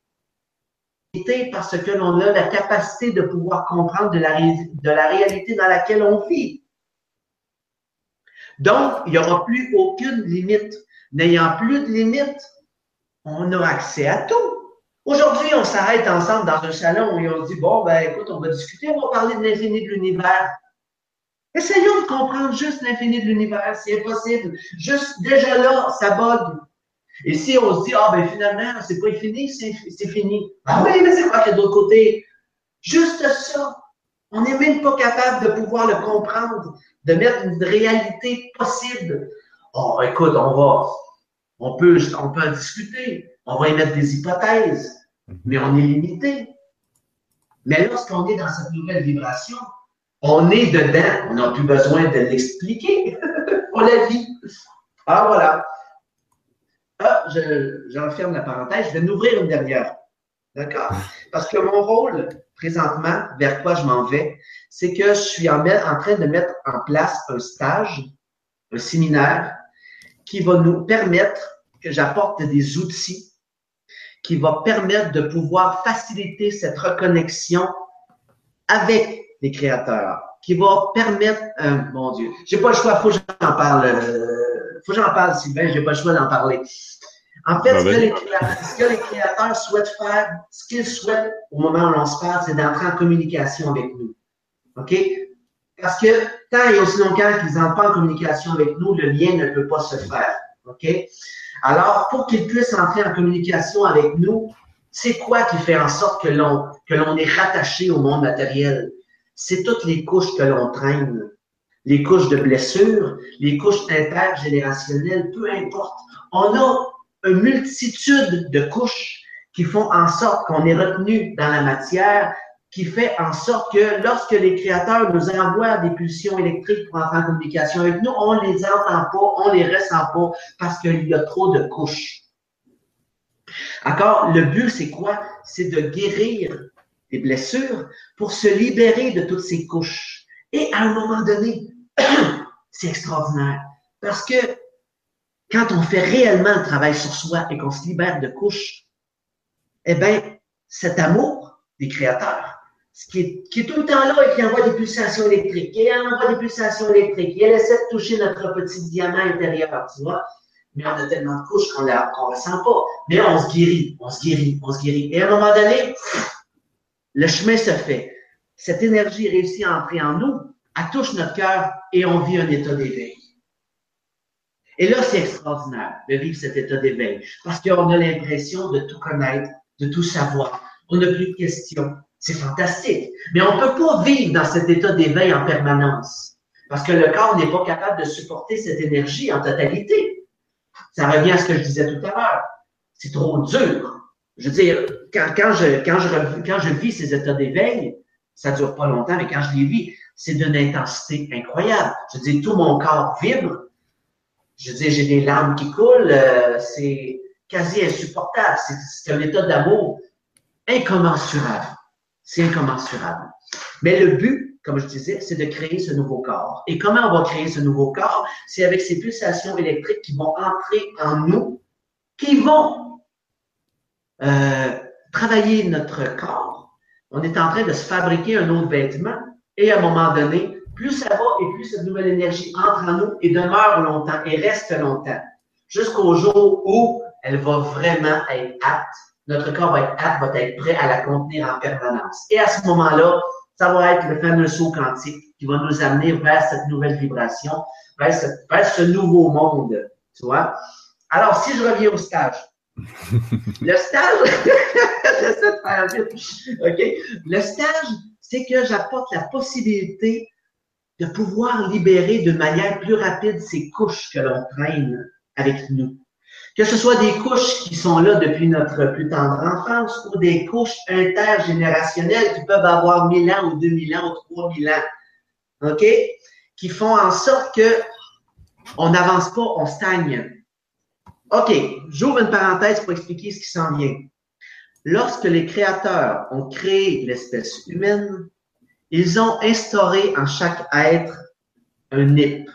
parce que l'on a la capacité de pouvoir comprendre de la, de la réalité dans laquelle on vit. Donc, il n'y aura plus aucune limite. N'ayant plus de limite, on a accès à tout. Aujourd'hui, on s'arrête ensemble dans un salon et on se dit, bon, ben écoute, on va discuter, on va parler de l'infini de l'univers. Essayons de comprendre juste l'infini de l'univers, c'est impossible. Juste déjà là, ça bug. Et si on se dit, ah ben finalement, c'est pas fini, c'est fini. Ah oui, mais c'est quoi qu'il y a d'autre côté? Juste ça. On n'est même pas capable de pouvoir le comprendre de mettre une réalité possible. Oh, écoute, on va, on peut, on peut en discuter, on va émettre des hypothèses, mais on est limité. Mais lorsqu'on est dans cette nouvelle vibration, on est dedans, on n'a plus besoin de l'expliquer. [laughs] on la vit. Ah, voilà. Ah, j'enferme la parenthèse, je vais m'ouvrir une dernière. D'accord? Parce que mon rôle, présentement, vers quoi je m'en vais, c'est que je suis en, train de mettre en place un stage, un séminaire qui va nous permettre que j'apporte des outils qui va permettre de pouvoir faciliter cette reconnexion avec les créateurs, qui va permettre, euh, mon Dieu, j'ai pas le choix, faut que j'en parle, euh, faut que j'en parle, Sylvain, j'ai pas le choix d'en parler. En fait, ce, que les créateurs, souhaitent faire, ce qu'ils souhaitent au moment où l'on se parle, c'est d'entrer en communication avec nous. OK? Parce que tant et aussi longtemps qu'ils n'entrent pas en communication avec nous, le lien ne peut pas se faire. OK? Alors, pour qu'ils puissent entrer en communication avec nous, c'est quoi qui fait en sorte que l'on, que l'on est rattaché au monde matériel? C'est toutes les couches que l'on traîne les couches de blessures, les couches intergénérationnelles, peu importe. On a une multitude de couches qui font en sorte qu'on est retenu dans la matière, qui fait en sorte que lorsque les créateurs nous envoient des pulsions électriques pour entrer en communication avec nous, on les entend pas, on les ressent pas parce qu'il y a trop de couches. Encore, le but, c'est quoi? C'est de guérir des blessures pour se libérer de toutes ces couches. Et à un moment donné, [clears throat] c'est extraordinaire. Parce que quand on fait réellement le travail sur soi et qu'on se libère de couches, eh bien, cet amour des créateurs, qui est, qui est tout le temps là et qui envoie des pulsations électriques, qui envoie des pulsations électriques, elle essaie de toucher notre petit diamant intérieur, tu vois, mais on a tellement de couches qu'on ne ressent pas. Mais on se guérit, on se guérit, on se guérit. Et à un moment donné, le chemin se fait. Cette énergie réussit à entrer en nous, elle touche notre cœur et on vit un état d'éveil. Et là, c'est extraordinaire de vivre cet état d'éveil parce qu'on a l'impression de tout connaître, de tout savoir. On n'a plus de questions. C'est fantastique. Mais on ne peut pas vivre dans cet état d'éveil en permanence parce que le corps n'est pas capable de supporter cette énergie en totalité. Ça revient à ce que je disais tout à l'heure. C'est trop dur. Je veux dire, quand, je, quand je vis ces états d'éveil, ça dure pas longtemps, mais quand je les vis, c'est d'une intensité incroyable. Je veux dire, tout mon corps vibre. Je dire, j'ai des larmes qui coulent. Euh, c'est quasi insupportable. C'est un état d'amour incommensurable. C'est incommensurable. Mais le but, comme je disais, c'est de créer ce nouveau corps. Et comment on va créer ce nouveau corps? C'est avec ces pulsations électriques qui vont entrer en nous, qui vont euh, travailler notre corps. On est en train de se fabriquer un autre vêtement et à un moment donné, plus ça va et plus cette nouvelle énergie entre en nous et demeure longtemps et reste longtemps. Jusqu'au jour où elle va vraiment être apte. Notre corps va être apte, va être prêt à la contenir en permanence. Et à ce moment-là, ça va être le fameux saut quantique qui va nous amener vers cette nouvelle vibration, vers ce, vers ce nouveau monde. Tu vois? Alors, si je reviens au stage, [laughs] le stage, [laughs] j'essaie de faire vite. OK? Le stage, c'est que j'apporte la possibilité de pouvoir libérer de manière plus rapide ces couches que l'on traîne avec nous. Que ce soit des couches qui sont là depuis notre plus tendre enfance ou des couches intergénérationnelles qui peuvent avoir 1000 ans ou 2000 ans ou 3000 ans. OK? Qui font en sorte que on n'avance pas, on stagne. OK, j'ouvre une parenthèse pour expliquer ce qui s'en vient. Lorsque les créateurs ont créé l'espèce humaine, ils ont instauré en chaque être un NIP,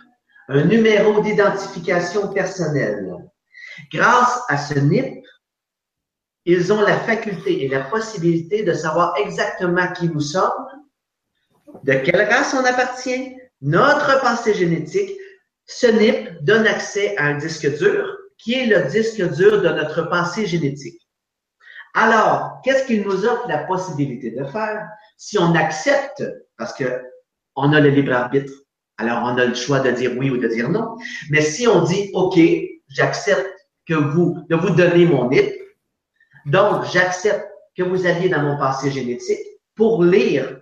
un numéro d'identification personnelle. Grâce à ce NIP, ils ont la faculté et la possibilité de savoir exactement qui nous sommes, de quelle race on appartient, notre passé génétique. Ce NIP donne accès à un disque dur qui est le disque dur de notre passé génétique. Alors, qu'est-ce qu'il nous offre la possibilité de faire? Si on accepte, parce que on a le libre arbitre, alors on a le choix de dire oui ou de dire non. Mais si on dit OK, j'accepte que vous, de vous donner mon NIP, donc j'accepte que vous alliez dans mon passé génétique pour lire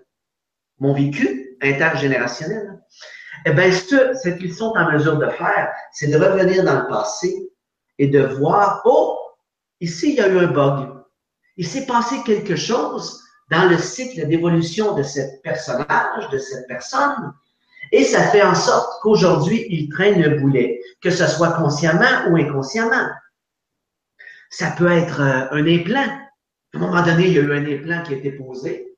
mon vécu intergénérationnel, eh bien, ce, ce qu'ils sont en mesure de faire, c'est de revenir dans le passé et de voir, oh, ici, il y a eu un bug il s'est passé quelque chose dans le cycle d'évolution de ce personnage, de cette personne, et ça fait en sorte qu'aujourd'hui, il traîne le boulet, que ce soit consciemment ou inconsciemment. Ça peut être euh, un implant. À un moment donné, il y a eu un implant qui a été posé,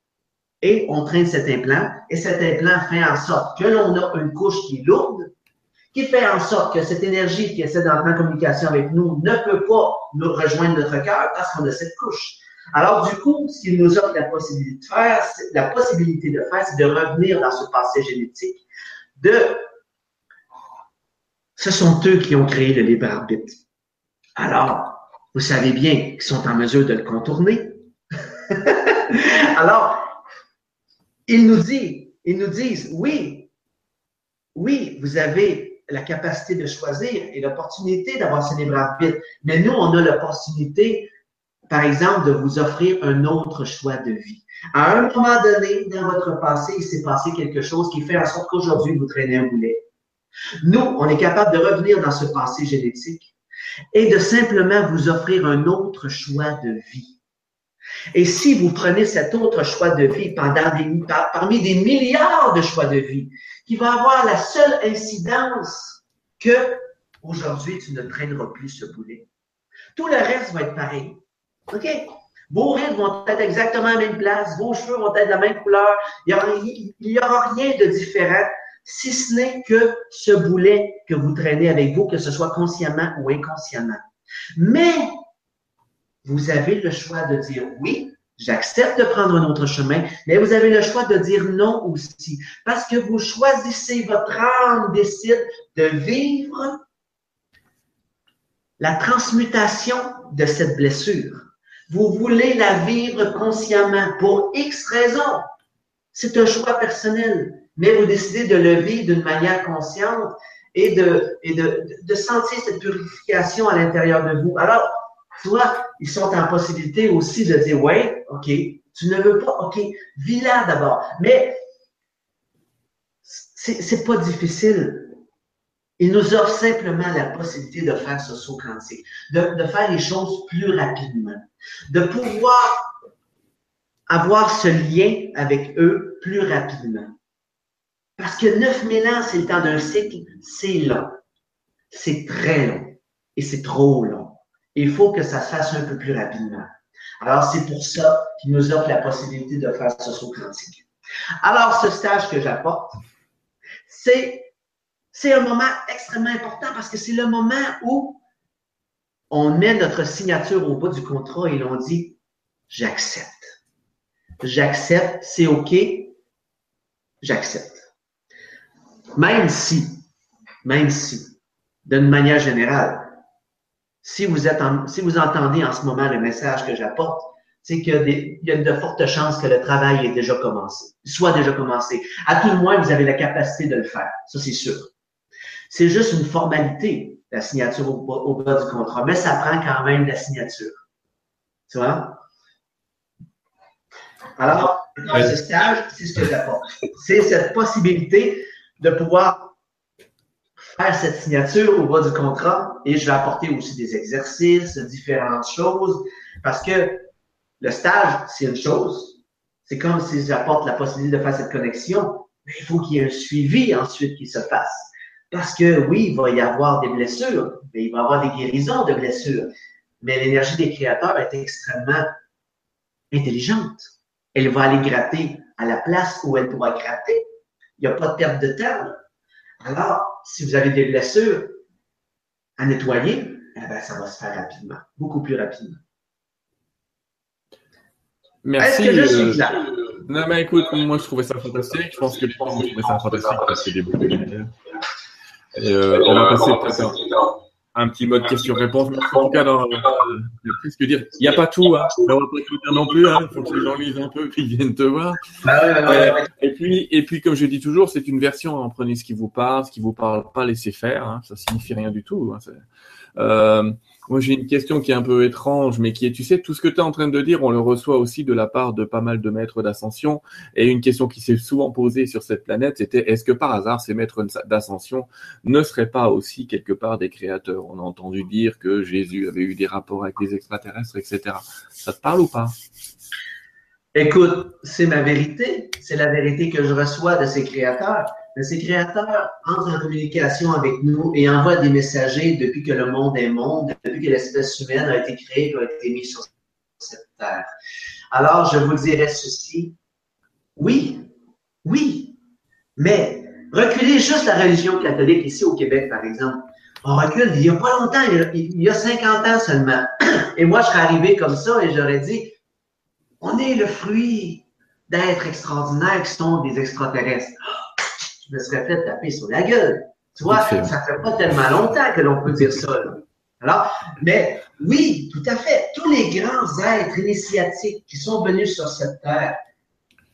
et on traîne cet implant, et cet implant fait en sorte que l'on a une couche qui est lourde, qui fait en sorte que cette énergie qui essaie d'entrer en communication avec nous ne peut pas nous rejoindre notre cœur parce qu'on a cette couche. Alors, du coup, ce qu'il nous offre la possibilité de faire, la possibilité de faire, c'est de revenir dans ce passé génétique de ce sont eux qui ont créé le libre arbitre. Alors, vous savez bien qu'ils sont en mesure de le contourner. [laughs] Alors, ils nous disent, ils nous disent, oui, oui, vous avez la capacité de choisir et l'opportunité d'avoir ce libre arbitre, mais nous, on a l'opportunité par exemple, de vous offrir un autre choix de vie. À un moment donné, dans votre passé, il s'est passé quelque chose qui fait en sorte qu'aujourd'hui, vous traînez un boulet. Nous, on est capable de revenir dans ce passé génétique et de simplement vous offrir un autre choix de vie. Et si vous prenez cet autre choix de vie parmi des milliards de choix de vie, qui va avoir la seule incidence que aujourd'hui tu ne traîneras plus ce boulet. Tout le reste va être pareil. OK? Vos rides vont être exactement à la même place, vos cheveux vont être de la même couleur. Il n'y aura, rien de différent, si ce n'est que ce boulet que vous traînez avec vous, que ce soit consciemment ou inconsciemment. Mais vous avez le choix de dire oui, j'accepte de prendre un autre chemin, mais vous avez le choix de dire non aussi, parce que vous choisissez, votre âme décide de vivre la transmutation de cette blessure. Vous voulez la vivre consciemment pour X raisons. C'est un choix personnel, mais vous décidez de le vivre d'une manière consciente et de, et de, de sentir cette purification à l'intérieur de vous. Alors, toi, ils sont en possibilité aussi de dire, ouais, OK, tu ne veux pas, OK, vis-la d'abord. Mais c'est pas difficile. Il nous offre simplement la possibilité de faire ce saut quantique, de, de faire les choses plus rapidement, de pouvoir avoir ce lien avec eux plus rapidement. Parce que 9000 ans, c'est le temps d'un cycle, c'est long. C'est très long. Et c'est trop long. Il faut que ça se fasse un peu plus rapidement. Alors, c'est pour ça qu'il nous offre la possibilité de faire ce saut quantique. Alors, ce stage que j'apporte, c'est c'est un moment extrêmement important parce que c'est le moment où on met notre signature au bout du contrat et l'on dit j'accepte. J'accepte, c'est OK, j'accepte. Même si, même si, d'une manière générale, si vous, êtes si vous entendez en ce moment le message que j'apporte, c'est qu'il y a de fortes chances que le travail ait déjà commencé, soit déjà commencé. À tout le moins, vous avez la capacité de le faire. Ça, c'est sûr. C'est juste une formalité, la signature au, bas du contrat, mais ça prend quand même la signature. Tu vois? Alors, dans ce stage, c'est ce que j'apporte. C'est cette possibilité de pouvoir faire cette signature au bas du contrat et je vais apporter aussi des exercices, différentes choses parce que le stage, c'est une chose. C'est comme si j'apporte la possibilité de faire cette connexion, mais il faut qu'il y ait un suivi ensuite qui se fasse. Parce que oui, il va y avoir des blessures, mais il va y avoir des guérisons de blessures. Mais l'énergie des créateurs est extrêmement intelligente. Elle va aller gratter à la place où elle pourra gratter. Il n'y a pas de perte de temps. Alors, si vous avez des blessures à nettoyer, eh ben, ça va se faire rapidement, beaucoup plus rapidement. Merci. Est-ce que je suis euh, là? Non, mais écoute, moi, je trouvais ça fantastique. Je pense que les gens ont trouvé ça fantastique parce qu'il est beaucoup et euh, on va passer peut-être un, petit mode question-réponse. En tout cas, dans, presque dire, il n'y a pas tout, hein. on va pas tout dire non plus, il hein. faut que les gens lisent un peu puis ils viennent te voir. Euh, et puis, et puis, comme je dis toujours, c'est une version, hein. prenez ce qui vous parle, ce qui vous parle pas, laissez faire, ça signifie rien du tout. Euh, moi, j'ai une question qui est un peu étrange, mais qui est, tu sais, tout ce que tu es en train de dire, on le reçoit aussi de la part de pas mal de maîtres d'ascension. Et une question qui s'est souvent posée sur cette planète, c'était est-ce que par hasard, ces maîtres d'ascension ne seraient pas aussi quelque part des créateurs? On a entendu dire que Jésus avait eu des rapports avec les extraterrestres, etc. Ça te parle ou pas? Écoute, c'est ma vérité. C'est la vérité que je reçois de ces créateurs. Mais ces créateurs entrent en communication avec nous et envoient des messagers depuis que le monde est monde, depuis que l'espèce humaine a été créée, a été mise sur cette terre. Alors, je vous dirais ceci. Oui, oui, mais reculez juste la religion catholique ici au Québec, par exemple. On recule il n'y a pas longtemps, il y a 50 ans seulement. [clears throat] Et moi, je serais arrivé comme ça et j'aurais dit, on est le fruit d'êtres extraordinaires qui sont des extraterrestres je me serais fait taper sur la gueule. Tu vois, ça fait pas tellement longtemps que l'on peut dire ça. Alors, mais oui, tout à fait. Tous les grands êtres initiatiques qui sont venus sur cette terre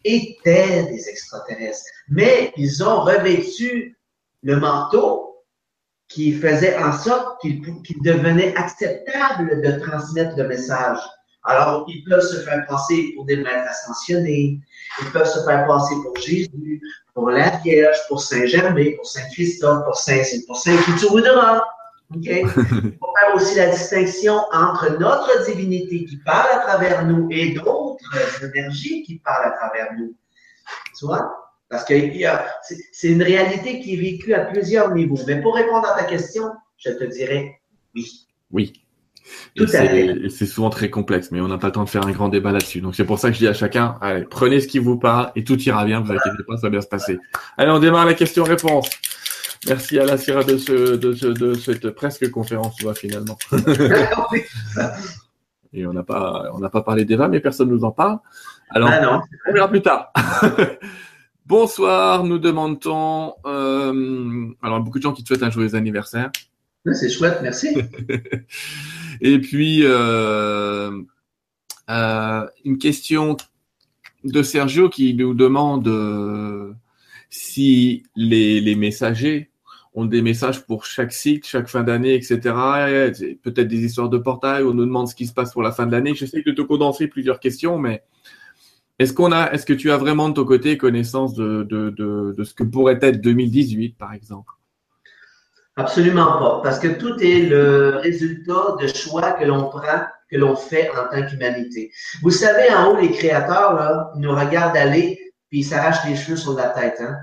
étaient des extraterrestres, mais ils ont revêtu le manteau qui faisait en sorte qu'il devenait acceptable de transmettre le message. Alors, ils peuvent se faire passer pour des maîtres ascensionnés, ils peuvent se faire passer pour Jésus, pour la Vierge, pour Saint-Germain, pour Saint-Christophe, pour Saint, pour Saint Culture OK? [laughs] Il faut faire aussi la distinction entre notre divinité qui parle à travers nous et d'autres énergies qui parlent à travers nous. Tu vois? Parce que c'est une réalité qui est vécue à plusieurs niveaux. Mais pour répondre à ta question, je te dirais oui. Oui. Tout. C'est souvent très complexe, mais on n'a pas le temps de faire un grand débat là-dessus. Donc c'est pour ça que je dis à chacun, allez, prenez ce qui vous parle et tout ira bien, vous inquiétez pas, ça va bien se passer. Allez, on démarre la question-réponse. Merci à la Syrah de, ce, de, ce, de cette presque conférence, tu vois, finalement. [laughs] et on n'a pas, on n'a pas parlé d'Eva, mais personne nous en parle. Alors, ah on verra plus tard. [laughs] Bonsoir, nous demandons. Euh, alors, beaucoup de gens qui te souhaitent un joyeux anniversaire. c'est chouette, merci. [laughs] Et puis, euh, euh, une question de Sergio qui nous demande si les, les, messagers ont des messages pour chaque cycle, chaque fin d'année, etc. Peut-être des histoires de portail, on nous demande ce qui se passe pour la fin de l'année. J'essaie de te condenser plusieurs questions, mais est-ce qu'on a, est-ce que tu as vraiment de ton côté connaissance de, de, de, de ce que pourrait être 2018, par exemple? Absolument pas, parce que tout est le résultat de choix que l'on prend, que l'on fait en tant qu'humanité. Vous savez, en haut, les créateurs, là, ils nous regardent aller, puis ils s'arrachent les cheveux sur la tête, hein?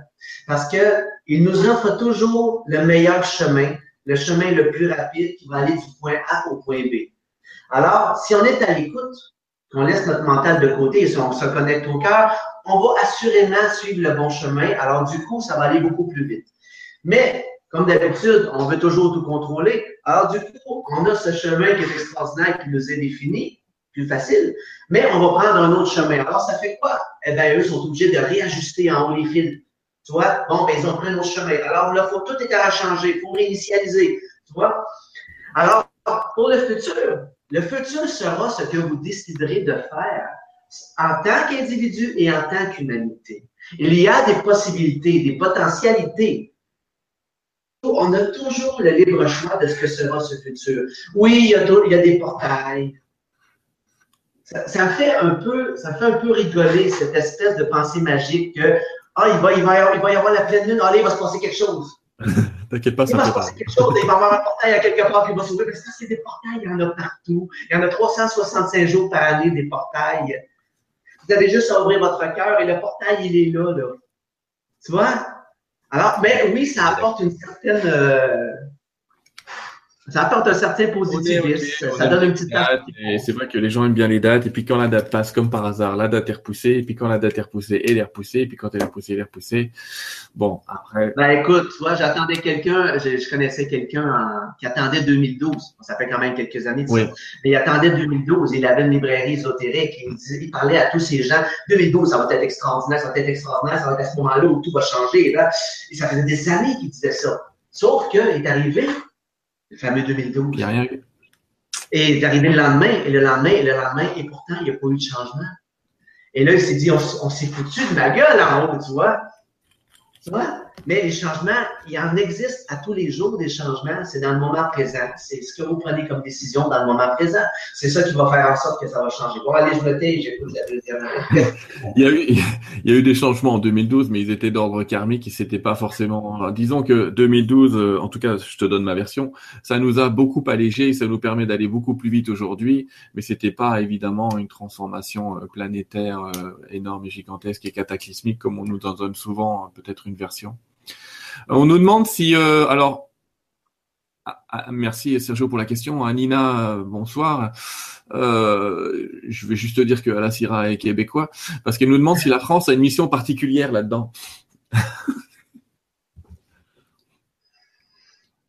Parce que ils nous offrent toujours le meilleur chemin, le chemin le plus rapide qui va aller du point A au point B. Alors, si on est à l'écoute, on laisse notre mental de côté et si on se connecte au cœur, on va assurément suivre le bon chemin. Alors, du coup, ça va aller beaucoup plus vite. Mais, comme d'habitude, on veut toujours tout contrôler. Alors, du coup, on a ce chemin qui est extraordinaire, qui nous est défini, plus facile, mais on va prendre un autre chemin. Alors, ça fait quoi? Eh bien, eux sont obligés de réajuster en haut les fils. Tu? Bon, ben, ils ont pris un autre chemin. Alors, là, il faut tout est à changer, il faut réinitialiser. Tu? Alors, pour le futur, le futur sera ce que vous déciderez de faire en tant qu'individu et en tant qu'humanité. Il y a des possibilités, des potentialités. On a toujours le libre choix de ce que sera ce futur. Oui, il y a, il y a des portails. Ça, fait un peu, ça fait un peu rigoler cette espèce de pensée magique que ah, il va, il va, il va y avoir la pleine lune, allez, il va se passer quelque chose. [laughs] T'inquiète pas, ça il va se quelque chose, il va y avoir un portail à quelque part qui va s'ouvrir. Parce que c'est des portails, il y en a partout. Il y en a 365 jours par année, des portails. Vous avez juste à ouvrir votre cœur et le portail, il est là, là. Tu vois? Alors, mais oui, ça apporte une certaine. Ça apporte un certain positivisme. ça donne une petite date. c'est vrai que les gens aiment bien les dates. Et puis quand la date passe, comme par hasard, la date est repoussée. Et puis quand la date est repoussée, elle est repoussée. Et puis quand elle est repoussée, elle est repoussée. Bon, après. Ben écoute, tu vois, j'attendais quelqu'un, je, connaissais quelqu'un qui attendait 2012. Ça fait quand même quelques années. Oui. Mais il attendait 2012. Il avait une librairie ésotérique. Il, il, parlait à tous ces gens. 2012, ça va être extraordinaire, ça va être extraordinaire, ça va être à ce moment-là où tout va changer. Et, là, et ça faisait des années qu'il disait ça. Sauf qu'il est arrivé le fameux 2012. Il n'y a rien eu. Et il est arrivé le lendemain, et le lendemain, et le lendemain, et pourtant, il n'y a pas eu de changement. Et là, il s'est dit, on, on s'est foutu de ma gueule en haut, tu vois. Tu vois? Mais les changements, il en existe à tous les jours des changements. C'est dans le moment présent. C'est ce que vous prenez comme décision dans le moment présent. C'est ça qui va faire en sorte que ça va changer. Bon, allez, je me tais, il, y a eu, il y a eu des changements en 2012, mais ils étaient d'ordre karmique. Ils s'étaient pas forcément. Disons que 2012, euh, en tout cas, je te donne ma version, ça nous a beaucoup allégé. Ça nous permet d'aller beaucoup plus vite aujourd'hui, mais c'était pas évidemment une transformation euh, planétaire euh, énorme et gigantesque et cataclysmique comme on nous en donne souvent peut-être une version. On nous demande si, euh, alors, ah, ah, merci Sergio pour la question. Anina, euh, bonsoir. Euh, je vais juste dire que Alassira est québécois parce qu'elle nous demande si la France a une mission particulière là-dedans.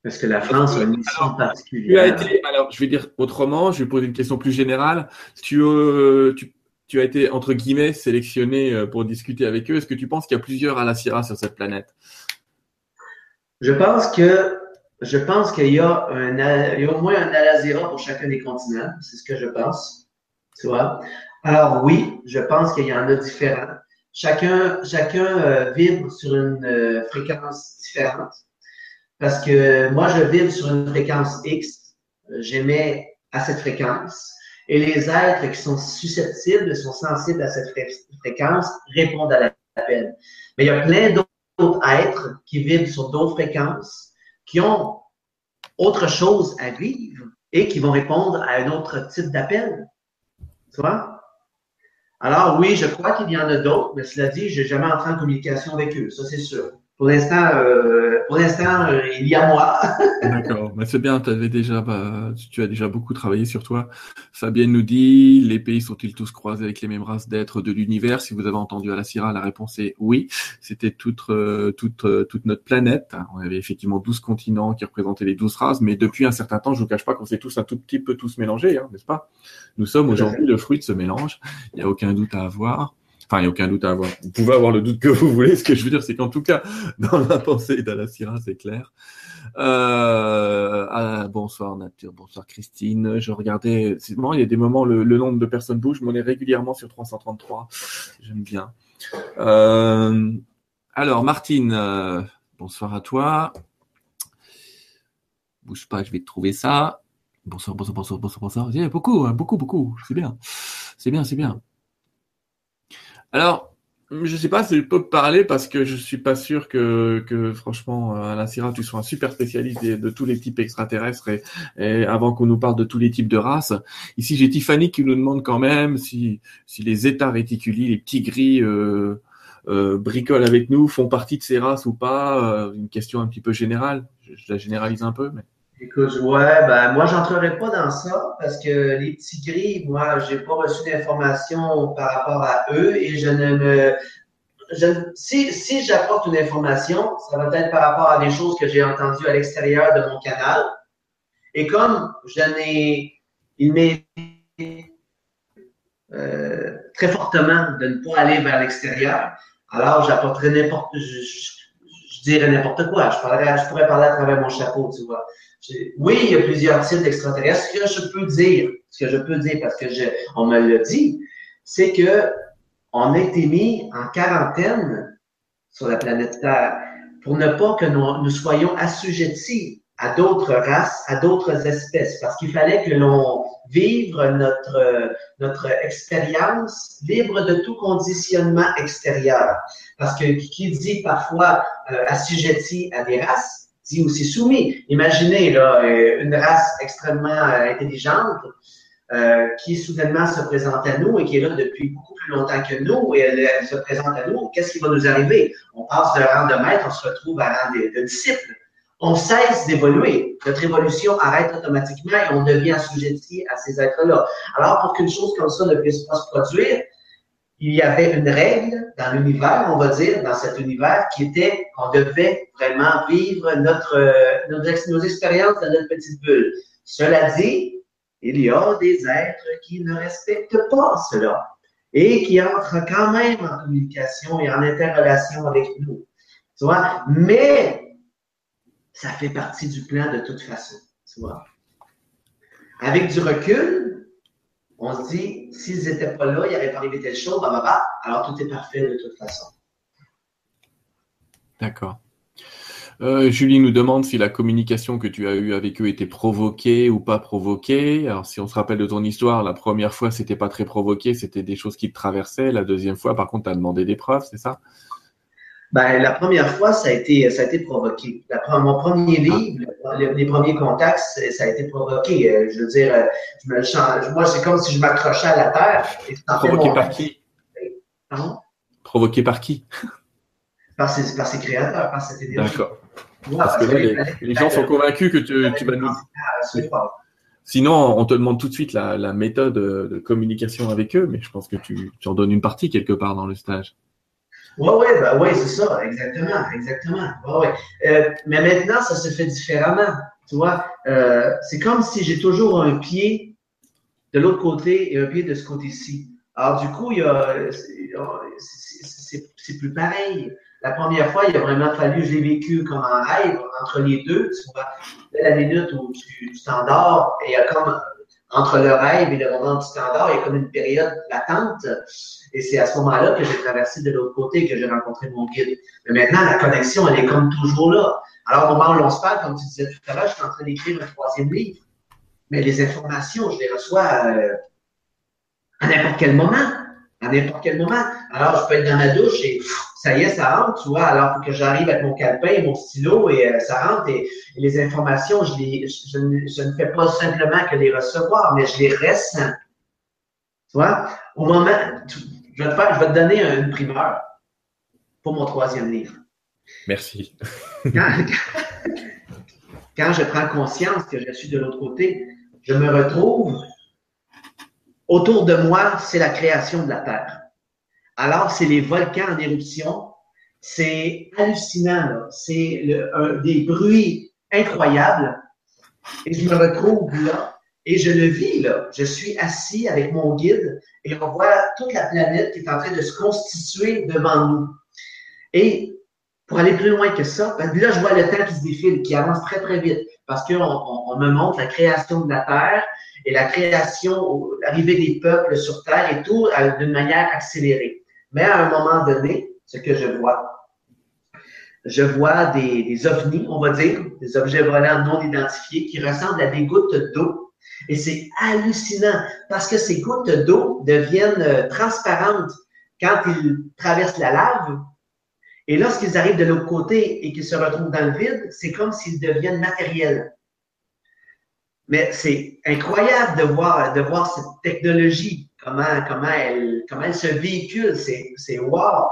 Est-ce que la France a une mission particulière? alors, je vais dire autrement, je vais poser une question plus générale. Tu, tu, as été, entre guillemets, sélectionné pour discuter avec eux. Est-ce que tu penses qu'il y a plusieurs Alassira sur cette planète? Je pense que je pense qu'il y a un il y a au moins un Alazira pour chacun des continents. C'est ce que je pense. Tu vois? Alors oui, je pense qu'il y en a différents. Chacun, chacun euh, vibre sur une euh, fréquence différente. Parce que moi, je vibre sur une fréquence X. J'aimais à cette fréquence. Et les êtres qui sont susceptibles, sont sensibles à cette fréquence, répondent à l'appel. Mais il y a plein d'autres êtres qui vivent sur d'autres fréquences, qui ont autre chose à vivre et qui vont répondre à un autre type d'appel. Tu vois? Alors oui, je crois qu'il y en a d'autres, mais cela dit, je n'ai jamais entré en communication avec eux, ça c'est sûr. Pour l'instant, euh, pour l'instant, euh, il y a moi. [laughs] D'accord, mais c'est bien. Avais déjà, bah, tu as déjà beaucoup travaillé sur toi. Fabienne nous dit les pays sont-ils tous croisés avec les mêmes races d'êtres de l'univers? Si vous avez entendu à la Syrah, la réponse est oui. C'était toute, euh, toute, toute notre planète. On avait effectivement 12 continents qui représentaient les 12 races, mais depuis un certain temps, je vous cache pas qu'on s'est tous un tout petit peu tous mélangés, hein, n'est-ce pas? Nous sommes aujourd'hui le fruit de ce mélange. Il n'y a aucun doute à avoir. Enfin, il n'y a aucun doute à avoir. Vous pouvez avoir le doute que vous voulez. Ce que je veux dire, c'est qu'en tout cas, dans la pensée d'Alassira, c'est clair. Euh, ah, bonsoir Nature, bonsoir Christine. Je regardais, c'est il y a des moments, le, nombre de personnes bouge. Je m'en ai régulièrement sur 333. J'aime bien. Euh, alors, Martine, euh, bonsoir à toi. Bouge pas, je vais te trouver ça. Bonsoir, bonsoir, bonsoir, bonsoir, bonsoir. Il y a beaucoup, hein, beaucoup, beaucoup. C'est bien. C'est bien, c'est bien. Alors, je ne sais pas si je peux parler parce que je ne suis pas sûr que, que franchement, euh, Alain Syrah, tu sois un super spécialiste de, tous les types extraterrestres et, avant qu'on nous parle de tous les types de races. Ici, j'ai Tiffany qui nous demande quand même si, les états réticulis, les petits gris, euh, euh, bricolent avec nous, font partie de ces races ou pas. une question un petit peu générale. Je, la généralise un peu, mais. Écoute, ouais, ben moi, j'entrerai pas dans ça parce que les petits gris, moi, j'ai pas reçu d'informations par rapport à eux et je ne me. Si si j'apporte une information, ça va être par rapport à des choses que j'ai entendues à l'extérieur de mon canal. Et comme je n'ai. Il m'est euh, très fortement de ne pas aller vers l'extérieur, alors j'apporterai n'importe. Je, je, dirais n'importe quoi. Je, je pourrais parler à travers mon chapeau, tu vois. Oui, il y a plusieurs types d'extraterrestres. Ce que je peux dire, ce que je peux dire parce que je, on me l'a dit, c'est que on a été mis en quarantaine sur la planète Terre pour ne pas que nous, soyons assujettis à d'autres races, à d'autres espèces, parce qu'il fallait que l'on vive notre, notre expérience libre de tout conditionnement extérieur. Parce que qui dit parfois euh, assujetti à des races, dit aussi soumis. Imaginez là, euh, une race extrêmement euh, intelligente euh, qui soudainement se présente à nous et qui est là depuis beaucoup plus longtemps que nous et elle, se présente à nous. Qu'est-ce qui va nous arriver? On passe de rang de maître, on se retrouve à rang de, disciple. On cesse d'évoluer. Notre évolution arrête automatiquement et on devient assujetti à ces êtres-là. Alors, pour qu'une chose comme ça ne puisse pas se produire, il y avait une règle dans l'univers, on va dire, dans cet univers, qui était qu'on devait vraiment vivre notre, nos, expériences dans notre petite bulle. Cela dit, il y a des êtres qui ne respectent pas cela et qui entrent quand même en communication et en interrelation avec nous. Tu vois? Mais ça fait partie du plan de toute façon. Tu vois? Avec du recul, on se dit, s'ils n'étaient pas là, il n'y aurait pas arrivé telle chose, bah, bah, bah, alors tout est parfait de toute façon. D'accord. Euh, Julie nous demande si la communication que tu as eue avec eux était provoquée ou pas provoquée. Alors, si on se rappelle de ton histoire, la première fois, c'était pas très provoqué, c'était des choses qui te traversaient. La deuxième fois, par contre, tu as demandé des preuves, c'est ça? Ben, la première fois, ça a été, ça a été provoqué. La, mon premier livre, les, premiers contacts, ça a été provoqué. Euh, je veux dire, euh, je me change. Moi, c'est comme si je m'accrochais à la terre. provoqué par qui? Pardon? Provoqué par qui? Par ses, par ses créateurs, par cette énergie. D'accord. parce, que là, les, gens sont convaincus que tu, tu vas nous. Sinon, on te demande tout de suite la, la, méthode de communication avec eux, mais je pense que tu, tu en donnes une partie quelque part dans le stage. Oui, oui, ben, ouais, c'est ça, exactement, exactement. Ouais. Euh, mais maintenant, ça se fait différemment. Tu vois, euh, c'est comme si j'ai toujours un pied de l'autre côté et un pied de ce côté-ci. Alors, du coup, il y a, c'est plus pareil. La première fois, il a vraiment fallu, je l'ai vécu comme un rêve entre les deux. Tu vois, la minute où tu t'endors, et il y a comme entre le rêve et le moment du standard, il y a comme une période latente. Et c'est à ce moment-là que j'ai traversé de l'autre côté, que j'ai rencontré mon guide. Mais maintenant, la connexion, elle est comme toujours là. Alors, au moment où on se parle, comme tu disais tout à l'heure, je suis en train d'écrire un troisième livre. Mais les informations, je les reçois euh, À n'importe quel moment. À n'importe quel moment. Alors, je peux être dans ma douche et ça y est, ça rentre, tu vois. Alors, il faut que j'arrive avec mon calepin, mon stylo et euh, ça rentre. Et, les informations, je, les, je, ne fais pas simplement que les recevoir, mais je les ressens. Tu vois? Au moment, je vais te, faire, je vais te donner une primeur pour mon troisième livre. Merci. quand je prends conscience que je suis de l'autre côté, je me retrouve autour de moi, c'est la création de la Terre. Alors, c'est les volcans en éruption. C'est hallucinant. C'est des bruits incroyables. Et je me retrouve là et je le vis là. Je suis assis avec mon guide et on voit toute la planète qui est en train de se constituer devant nous. Et pour aller plus loin que ça, là, je vois le temps qui se défile, qui avance très, très vite, parce qu'on on, me montre la création de la Terre et la création, l'arrivée des peuples sur Terre et tout euh, d'une manière accélérée. Mais à un moment donné, ce que je vois, je vois des, des ovnis, on va dire, des objets volants non identifiés qui ressemblent à des gouttes d'eau. Et c'est hallucinant parce que ces gouttes d'eau deviennent euh, transparentes quand ils traversent la lave et lorsqu'ils arrivent de l'autre côté et qu'ils se retrouvent dans le vide, c'est comme s'ils deviennent matériels. Mais c'est incroyable de voir, de voir cette technologie, comment, comment, elle, comment elle se véhicule. C'est, c'est wow!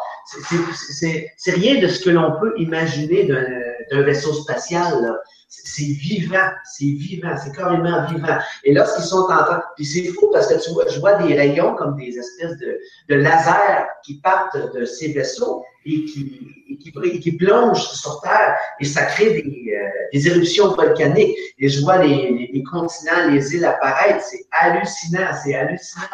C'est, rien de ce que l'on peut imaginer d'un, vaisseau spatial. Là c'est vivant, c'est vivant, c'est carrément vivant. Et lorsqu'ils sont en train, puis c'est fou parce que tu vois, je vois des rayons comme des espèces de, de lasers qui partent de ces vaisseaux et qui, et qui, qui, plongent sur Terre et ça crée des, euh, des éruptions volcaniques. Et je vois les, les, continents, les îles apparaître, c'est hallucinant, c'est hallucinant.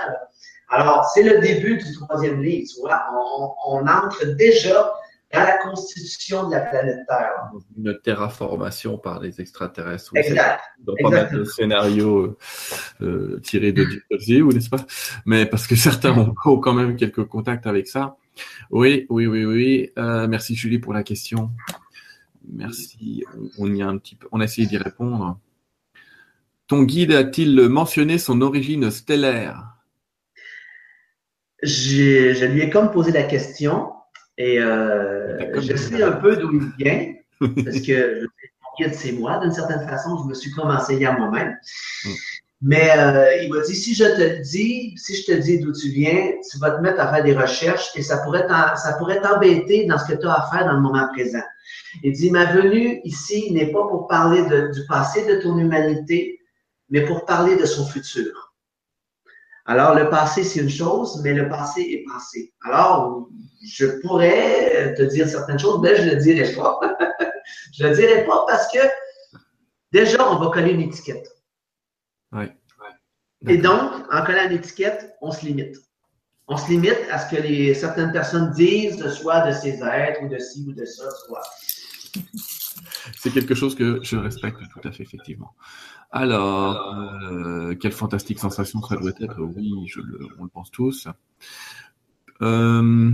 Alors, c'est le début du troisième livre, tu vois, on, on entre déjà dans la constitution de la planète Terre. Une terraformation par les extraterrestres. Exact. Dans pas mal de scénarios euh, euh tirés de Dieu, ou n'est-ce pas? Mais parce que certains ont quand même quelques contacts avec ça. Oui, oui, oui, oui. Euh, merci Julie pour la question. Merci. On y a un petit peu. On a essayé d'y répondre. Ton guide a-t-il mentionné son origine stellaire? Je lui ai comme posé la question. Et euh, je sais un peu d'où il vient, parce que mon guide, c'est moi, d'une certaine façon, je me suis comme enseigné à moi-même. Mm. Mais euh, il m'a dit, si je te le dis, si je te dis d'où tu viens, tu vas te mettre à faire des recherches et ça pourrait ça pourrait t'embêter dans ce que tu as à faire dans le moment présent. Il dit, ma venue ici n'est pas pour parler du passé de ton humanité, mais pour parler de son futur. Alors, le passé, c'est une chose, mais le passé est passé. Alors, je pourrais te dire certaines choses, mais je ne le dirai pas. [laughs] je ne le dirai pas parce que déjà, on va coller une étiquette. Oui. Et donc, en collant une étiquette, on se limite. On se limite à ce que les, certaines personnes disent, soit de ces êtres, ou de ci, ou de ça, soit. C'est quelque chose que je respecte tout à fait, effectivement. Alors, euh, quelle fantastique sensation ça doit être. Oui, on le pense tous. Euh,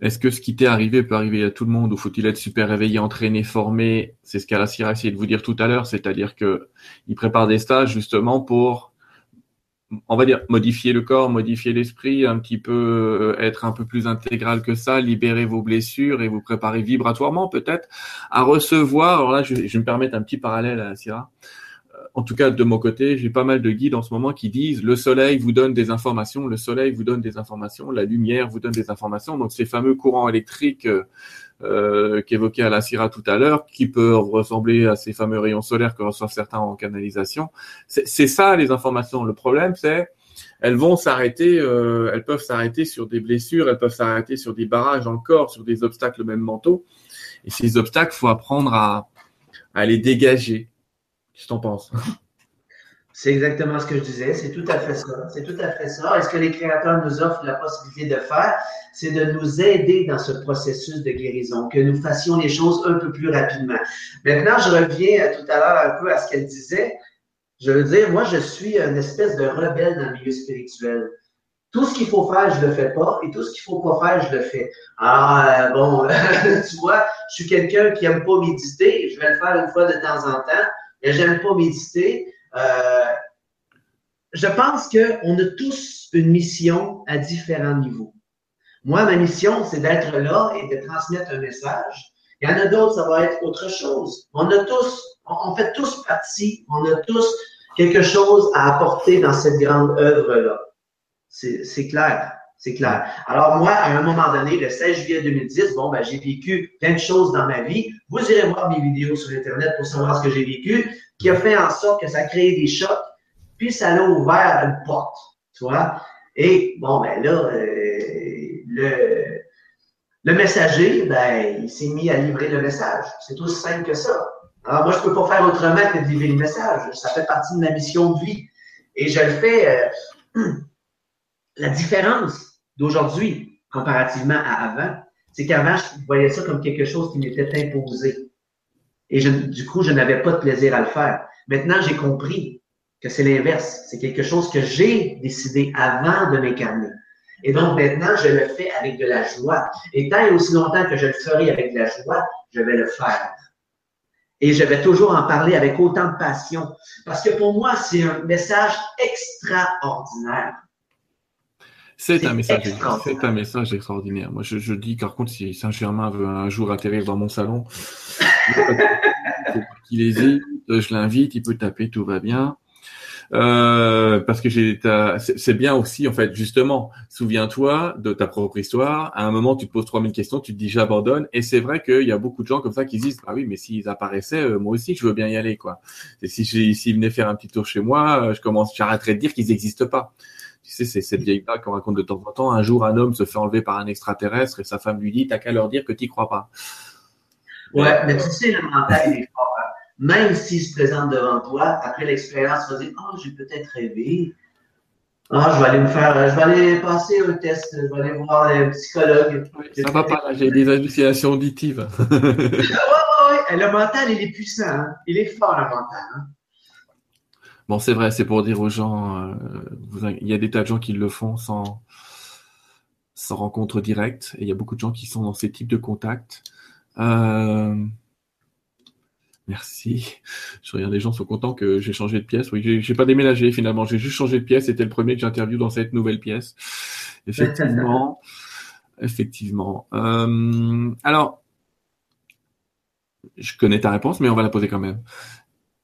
est-ce que ce qui t'est arrivé peut arriver à tout le monde ou faut-il être super réveillé, entraîné, formé? C'est ce qu'Alassir a essayé de vous dire tout à l'heure, c'est-à-dire que il prépare des stages justement pour, on va dire, modifier le corps, modifier l'esprit, un petit peu euh, être un peu plus intégral que ça, libérer vos blessures et vous préparer vibratoirement peut-être à recevoir. Alors là, je, me permettre un petit parallèle à Syrah en tout cas de mon côté, j'ai pas mal de guides en ce moment qui disent le soleil vous donne des informations, le soleil vous donne des informations, la lumière vous donne des informations. Donc ces fameux courants électriques euh, qu'évoquait Alassira tout à l'heure, qui peuvent ressembler à ces fameux rayons solaires que reçoivent certains en canalisation, c'est ça les informations. Le problème c'est elles vont s'arrêter, euh, elles peuvent s'arrêter sur des blessures, elles peuvent s'arrêter sur des barrages corps, sur des obstacles même mentaux. Et ces obstacles, faut apprendre à, à les dégager. Qu'est-ce que tu en penses? C'est exactement ce que je disais. C'est tout à fait ça. C'est tout à fait ça. Et ce que les créateurs nous offrent la possibilité de faire, c'est de nous aider dans ce processus de guérison, que nous fassions les choses un peu plus rapidement. Maintenant, je reviens tout à l'heure un peu à ce qu'elle disait. Je veux dire, moi, je suis une espèce de rebelle dans le milieu spirituel. Tout ce qu'il faut faire, je le fais pas, et tout ce qu'il faut pas faire, je le fais. Ah, bon, [laughs] tu vois, je suis quelqu'un qui aime pas méditer, je vais le faire une fois de temps en temps mais j'aime pas méditer. Euh, je pense qu'on a tous une mission à différents niveaux. Moi, ma mission, c'est d'être là et de transmettre un message. Il y en a d'autres, ça va être autre chose. On a tous, on fait tous partie, on a tous quelque chose à apporter dans cette grande œuvre-là. C'est clair. C'est clair. Alors, moi, à un moment donné, le 16 juillet 2010, bon, ben, j'ai vécu plein de choses dans ma vie. Vous irez voir mes vidéos sur Internet pour savoir ce que j'ai vécu, qui a fait en sorte que ça a créé des chocs, puis ça l'a ouvert une porte, tu vois. Et, bon, ben là, euh, le, le messager, ben, il s'est mis à livrer le message. C'est aussi simple que ça. Alors, moi, je peux pas faire autrement que de livrer le message. Ça fait partie de ma mission de vie. Et je le fais. Euh, [clears throat] la différence d'aujourd'hui, comparativement à avant, c'est qu'avant, je voyais ça comme quelque chose qui m'était imposé. Et je, du coup, je n'avais pas de plaisir à le faire. Maintenant, j'ai compris que c'est l'inverse. C'est quelque chose que j'ai décidé avant de m'incarner. Et donc maintenant, je le fais avec de la joie. Et tant et aussi longtemps que je le ferai avec de la joie, je vais le faire. Et je vais toujours en parler avec autant de passion. Parce que pour moi, c'est un message extraordinaire. C'est un message, c'est un message extraordinaire. Moi, je, je dis, par contre, si Saint-Germain veut un jour atterrir dans mon salon, [laughs] qu'il hésite, je l'invite, il peut taper, tout va bien. Euh, parce que j'ai c'est bien aussi en fait justement souviens-toi de ta propre histoire. À un moment tu te poses 3000 questions tu te dis j'abandonne. Et c'est vrai qu'il y a beaucoup de gens comme ça qui disent ah oui mais s'ils apparaissaient euh, moi aussi je veux bien y aller quoi. Et si s'ils venaient faire un petit tour chez moi euh, je commence j'arrêterais de dire qu'ils n'existent pas tu sais, c'est cette vieille blague qu'on raconte de temps en temps. Un jour, un homme se fait enlever par un extraterrestre et sa femme lui dit, t'as qu'à leur dire que t'y crois pas. Ouais, mais tu sais, le mental, il est fort. Hein. Même s'il se présente devant toi, après l'expérience, tu vas dire, oh, j'ai peut-être rêvé. Ah, je vais aller me faire, je vais aller passer un test, je vais aller voir un psychologue. ça va pas, j'ai des hallucinations auditives. [laughs] ouais, ouais, ouais. Le mental, il est puissant. Hein. Il est fort, le mental. Hein. Bon, c'est vrai, c'est pour dire aux gens, euh, il y a des tas de gens qui le font sans, sans rencontre directe, et il y a beaucoup de gens qui sont dans ces types de contacts. Euh, merci. Je regarde, les gens sont contents que j'ai changé de pièce. Oui, j'ai pas déménagé finalement, j'ai juste changé de pièce. C'était le premier que j'interviewe dans cette nouvelle pièce. Effectivement, effectivement. Euh, alors, je connais ta réponse, mais on va la poser quand même.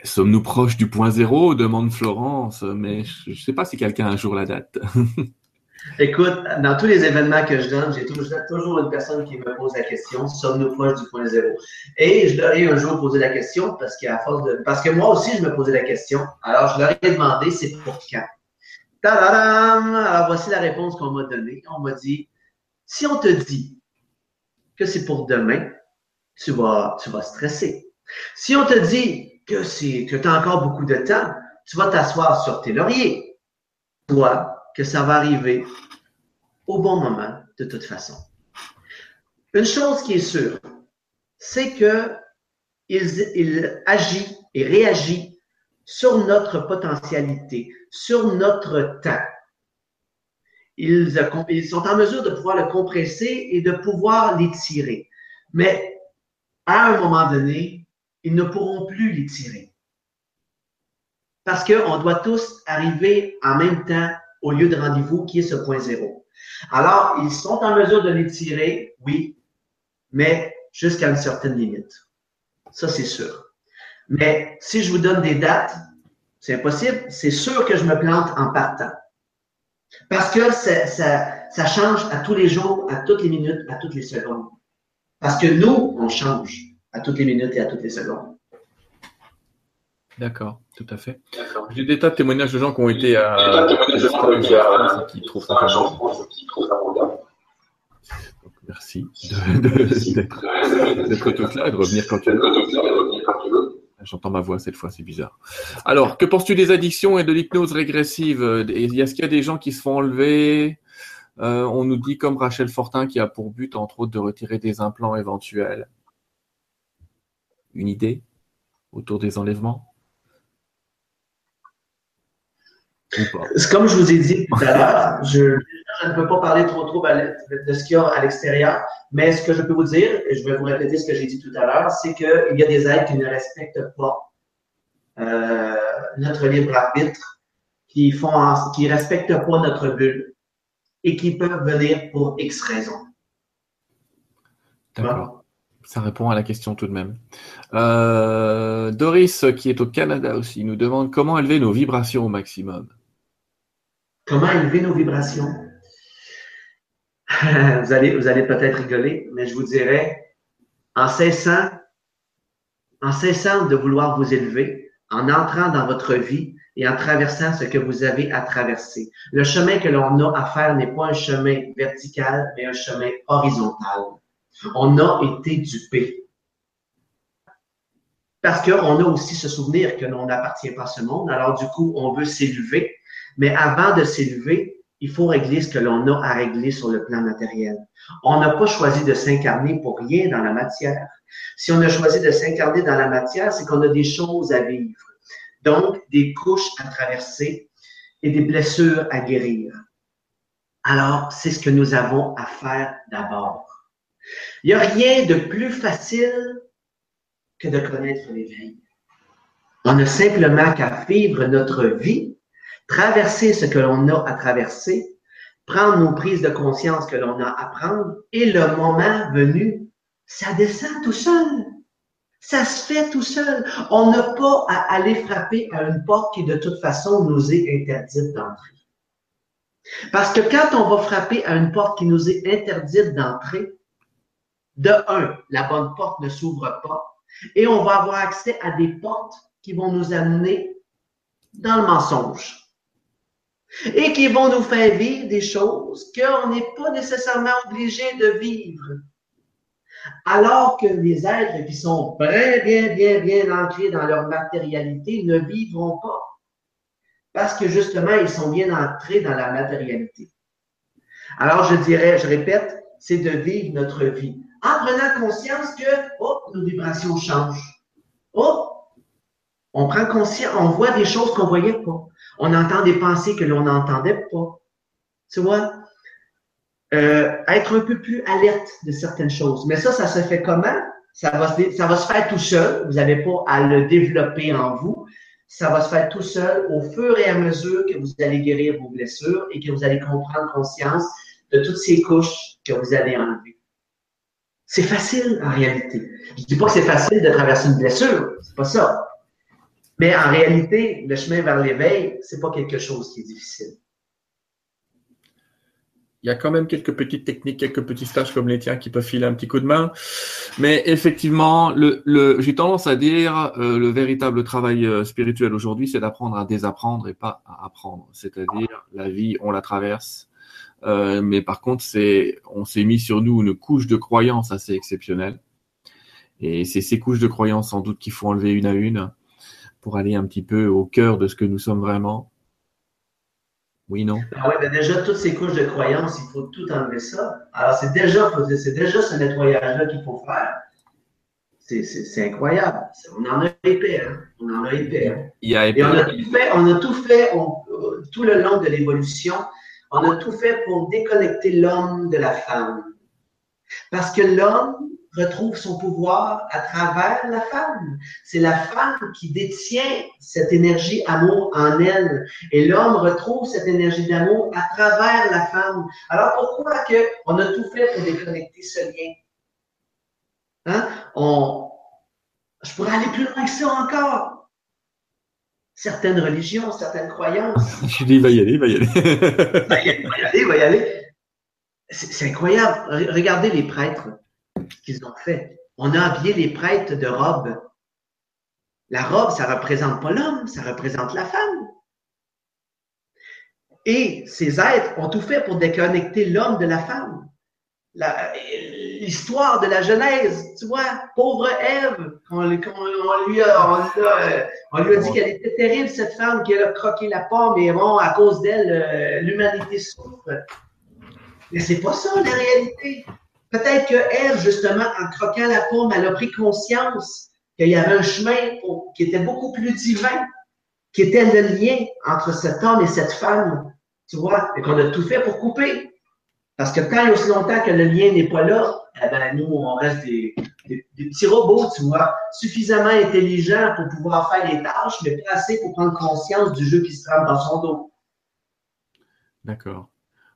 Sommes-nous proches du point zéro? demande Florence, mais je ne sais pas si quelqu'un a un jour la date. [laughs] Écoute, dans tous les événements que je donne, j'ai toujours, une personne qui me pose la question sommes-nous proches du point zéro? Et je leur ai un jour posé la question parce qu'à force de. Parce que moi aussi, je me posais la question. Alors, je leur ai demandé c'est pour quand? Tadadam! Alors, voici la réponse qu'on m'a donnée. On m'a dit si on te dit que c'est pour demain, tu vas, tu vas stresser. Si on te dit que tu as encore beaucoup de temps, tu vas t'asseoir sur tes lauriers. Toi, que ça va arriver au bon moment, de toute façon. Une chose qui est sûre, c'est que il, agit et réagit sur notre potentialité, sur notre temps. Ils, ils, sont en mesure de pouvoir le compresser et de pouvoir l'étirer. Mais à un moment donné, ils ne pourront plus les tirer. Parce qu'on doit tous arriver en même temps au lieu de rendez-vous qui est ce point zéro. Alors, ils sont en mesure de les tirer, oui, mais jusqu'à une certaine limite. Ça, c'est sûr. Mais si je vous donne des dates, c'est impossible. C'est sûr que je me plante en partant. Parce que ça, ça, ça change à tous les jours, à toutes les minutes, à toutes les secondes. Parce que nous, on change à toutes les minutes et à toutes les secondes. D'accord, tout à fait. J'ai des tas de témoignages de gens qui ont été à qui trouvent ça merci d'être tout là et de revenir quand tu veux. J'entends ma voix cette fois, c'est bizarre. Alors, que penses-tu des addictions et de l'hypnose régressive? Est-ce qu'il y a des gens qui se font enlever? Euh, On nous dit comme Rachel Fortin qui a pour but, entre autres, de retirer des implants éventuels une idée autour des enlèvements Comme je vous ai dit tout à l'heure, je, ne peux pas parler trop trop de ce qu'il y a à l'extérieur, mais ce que je peux vous dire, et je vais vous répéter ce que j'ai dit tout à l'heure, c'est qu'il y a des êtres qui ne respectent pas euh, notre libre arbitre, qui font, qui respectent pas notre bulle et qui peuvent venir pour X raisons. D'accord. Ça répond à la question tout de même. Euh, Doris, qui est au Canada aussi, nous demande comment élever nos vibrations au maximum. Comment élever nos vibrations? vous allez, allez peut-être rigoler, mais je vous dirais, en cessant, en cessant de vouloir vous élever, en entrant dans votre vie et en traversant ce que vous avez à traverser. Le chemin que l'on a à faire n'est pas un chemin vertical, mais un chemin horizontal. On a été dupé. Parce qu'on a aussi ce souvenir que l'on n'appartient pas à ce monde. Alors, du coup, on veut s'élever. Mais avant de s'élever, il faut régler ce que l'on a à régler sur le plan matériel. On n'a pas choisi de s'incarner pour rien dans la matière. Si on a choisi de s'incarner dans la matière, c'est qu'on a des choses à vivre. Donc, des couches à traverser et des blessures à guérir. Alors, c'est ce que nous avons à faire d'abord. Il n'y a rien de plus facile que de connaître l'éveil. On a simplement qu'à vivre notre vie traverser ce que l'on a à traverser, prendre nos prises de conscience que l'on a à prendre, et le moment venu, ça descend tout seul. Ça se fait tout seul. On n'a pas à aller frapper à une porte qui, de toute façon, nous est interdite d'entrer. Parce que quand on va frapper à une porte qui nous est interdite d'entrer, de un, la bonne porte ne s'ouvre pas et on va avoir accès à des portes qui vont nous amener dans le mensonge et qui vont nous faire vivre des choses qu'on n'est pas nécessairement obligé de vivre. Alors que les êtres qui sont bien, bien, bien, bien ancrés dans leur matérialité ne vivront pas. Parce que justement, ils sont bien entrés dans la matérialité. Alors, je dirais, je répète, c'est de vivre notre vie en prenant conscience que, oh, nos vibrations changent. Oh, on prend conscience, on voit des choses qu'on voyait pas. On entend des pensées que l'on n'entendait pas. Tu vois? Euh, être un peu plus alerte de certaines choses. Mais ça, ça se fait comment? Ça va, se, ça va se faire tout seul. Vous n'avez pas à le développer en vous. Ça va se faire tout seul au fur et à mesure que vous allez guérir vos blessures et que vous allez comprendre conscience de toutes ces couches que vous allez enlever. C'est facile en réalité. Je dis pas que c'est facile de traverser une blessure. C'est pas ça. Mais en réalité, le chemin vers l'éveil, c'est pas quelque chose qui est difficile. Il y a quand même quelques petites techniques, quelques petits stages comme les tiens qui peuvent filer un petit coup de main. Mais effectivement, j'ai tendance à dire euh, le véritable travail euh, spirituel aujourd'hui, c'est d'apprendre à désapprendre et pas à apprendre. C'est-à-dire la vie, on la traverse. Euh, mais par contre, c'est, on s'est mis sur nous une couche de croyances assez exceptionnelle. Et c'est ces couches de croyances sans doute qu'il faut enlever une à une pour aller un petit peu au cœur de ce que nous sommes vraiment Oui, non? Ah Oui, déjà, toutes ces couches de croyances, il faut tout enlever ça. Alors, c'est déjà, c'est déjà ce nettoyage-là qu'il faut faire. C'est incroyable. On en a épais. Hein? On en a épais. Hein? Il y a épais. Et on a tout fait, on a tout, fait tout le long de l'évolution. On a tout fait pour déconnecter l'homme de la femme. Parce que l'homme, retrouve son pouvoir à travers la femme. C'est la femme qui détient cette énergie amour en elle. Et l'homme retrouve cette énergie d'amour à travers la femme. Alors pourquoi que on a tout fait pour déconnecter ce lien? Hein? On, je pourrais aller plus loin que ça encore. Certaines religions, certaines croyances. [laughs] Je dis, va y aller, va y aller. [laughs] va y aller, va y aller. C'est incroyable. Regardez les prêtres qu'ils ont fait. On a habillé les prêtres de robes. La robe, ça ne représente pas l'homme, ça représente la femme. Et ces êtres ont tout fait pour déconnecter l'homme de la femme. L'histoire de la Genèse, tu vois, pauvre Ève, on, lui, a, on, lui a dit qu'elle était terrible, cette femme, qui a croqué la pomme, et bon, à cause d'elle, euh, l'humanité souffre. Mais c'est pas ça la réalité. Peut-être que elle, justement, en croquant la pomme, elle a pris conscience qu'il y avait un chemin qui était beaucoup plus divin, qui était le lien entre cet homme et cette femme, tu vois, et qu'on a tout fait pour couper. Parce que tant et aussi longtemps que le lien n'est pas là, eh ben, nous, on reste des, des, petits robots, tu vois, suffisamment intelligents pour pouvoir faire les tâches, mais pas assez pour prendre conscience du jeu qui se trame dans son dos. D'accord.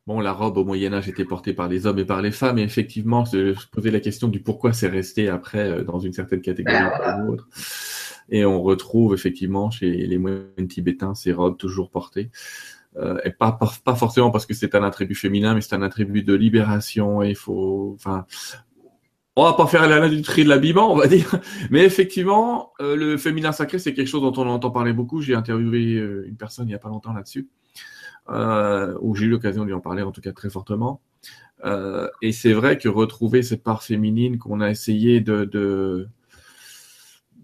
Bon, la robe au Moyen Âge était portée par les hommes et par les femmes, et effectivement, se, poser la question du pourquoi c'est resté après euh, dans une certaine catégorie ben, ou autre. Et on retrouve effectivement chez les moines tibétains ces robes toujours portées. Euh, et pas, pas, forcément parce que c'est un attribut féminin, mais c'est un attribut de libération. Et il faut, enfin, on va pas faire l'industrie de l'habillement, on va dire. Mais effectivement, euh, le féminin sacré, c'est quelque chose dont on entend parler beaucoup. J'ai interviewé euh, une personne il y a pas longtemps là-dessus, euh, où j'ai eu l'occasion de lui en parler, en tout cas très fortement. Euh, et c'est vrai que retrouver cette part féminine qu'on a essayé de, de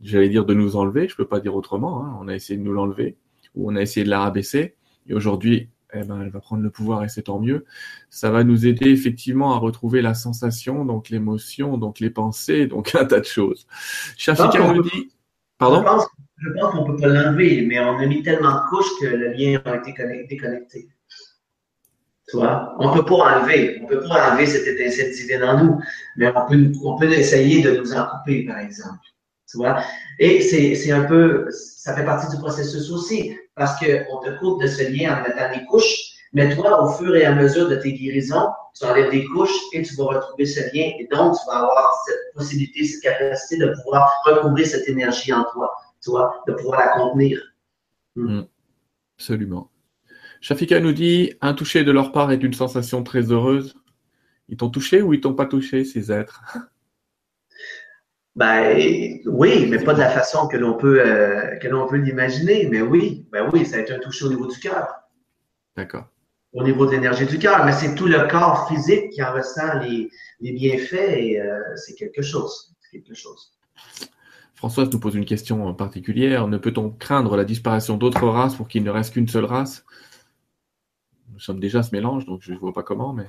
j'allais dire de nous enlever, je peux pas dire autrement. Hein, on a essayé de nous l'enlever, ou on a essayé de la rabaisser. Et aujourd'hui, eh ben, elle va prendre le pouvoir et c'est tant mieux. Ça va nous aider effectivement à retrouver la sensation, donc l'émotion, donc les pensées, donc [laughs] un tas de choses. Shafika nous dit, pardon. Je pense, qu'on peut pas l'enlever, mais on a mis tellement de couches que le lien a été déconnecté. Tu vois? On peut pas enlever, on peut pas enlever cette étincelle divine en nous, mais on peut, on peut essayer de nous en couper, par exemple. Et c'est un peu, ça fait partie du processus aussi parce qu'on te coupe de ce lien en mettant des couches. Mais toi, au fur et à mesure de tes guérisons, tu enlèves des couches et tu vas retrouver ce lien. Et donc, tu vas avoir cette possibilité, cette capacité de pouvoir recouvrir cette énergie en toi, tu de pouvoir la contenir. Hmm. Absolument. Shafika nous dit un toucher de leur part est une sensation très heureuse. Ils t'ont touché ou ils t'ont pas touché, ces êtres? Ben oui, mais pas de la façon que l'on peut euh, que l'on peut l'imaginer. Mais oui, ben oui, ça a été un toucher au niveau du cœur. D'accord. Au niveau de l'énergie du cœur, mais c'est tout le corps physique qui en ressent les, les bienfaits et euh, c'est quelque chose. quelque chose. Françoise nous pose une question particulière. Ne peut-on craindre la disparition d'autres races pour qu'il ne reste qu'une seule race? Nous sommes déjà ce mélange, donc je ne vois pas comment, mais.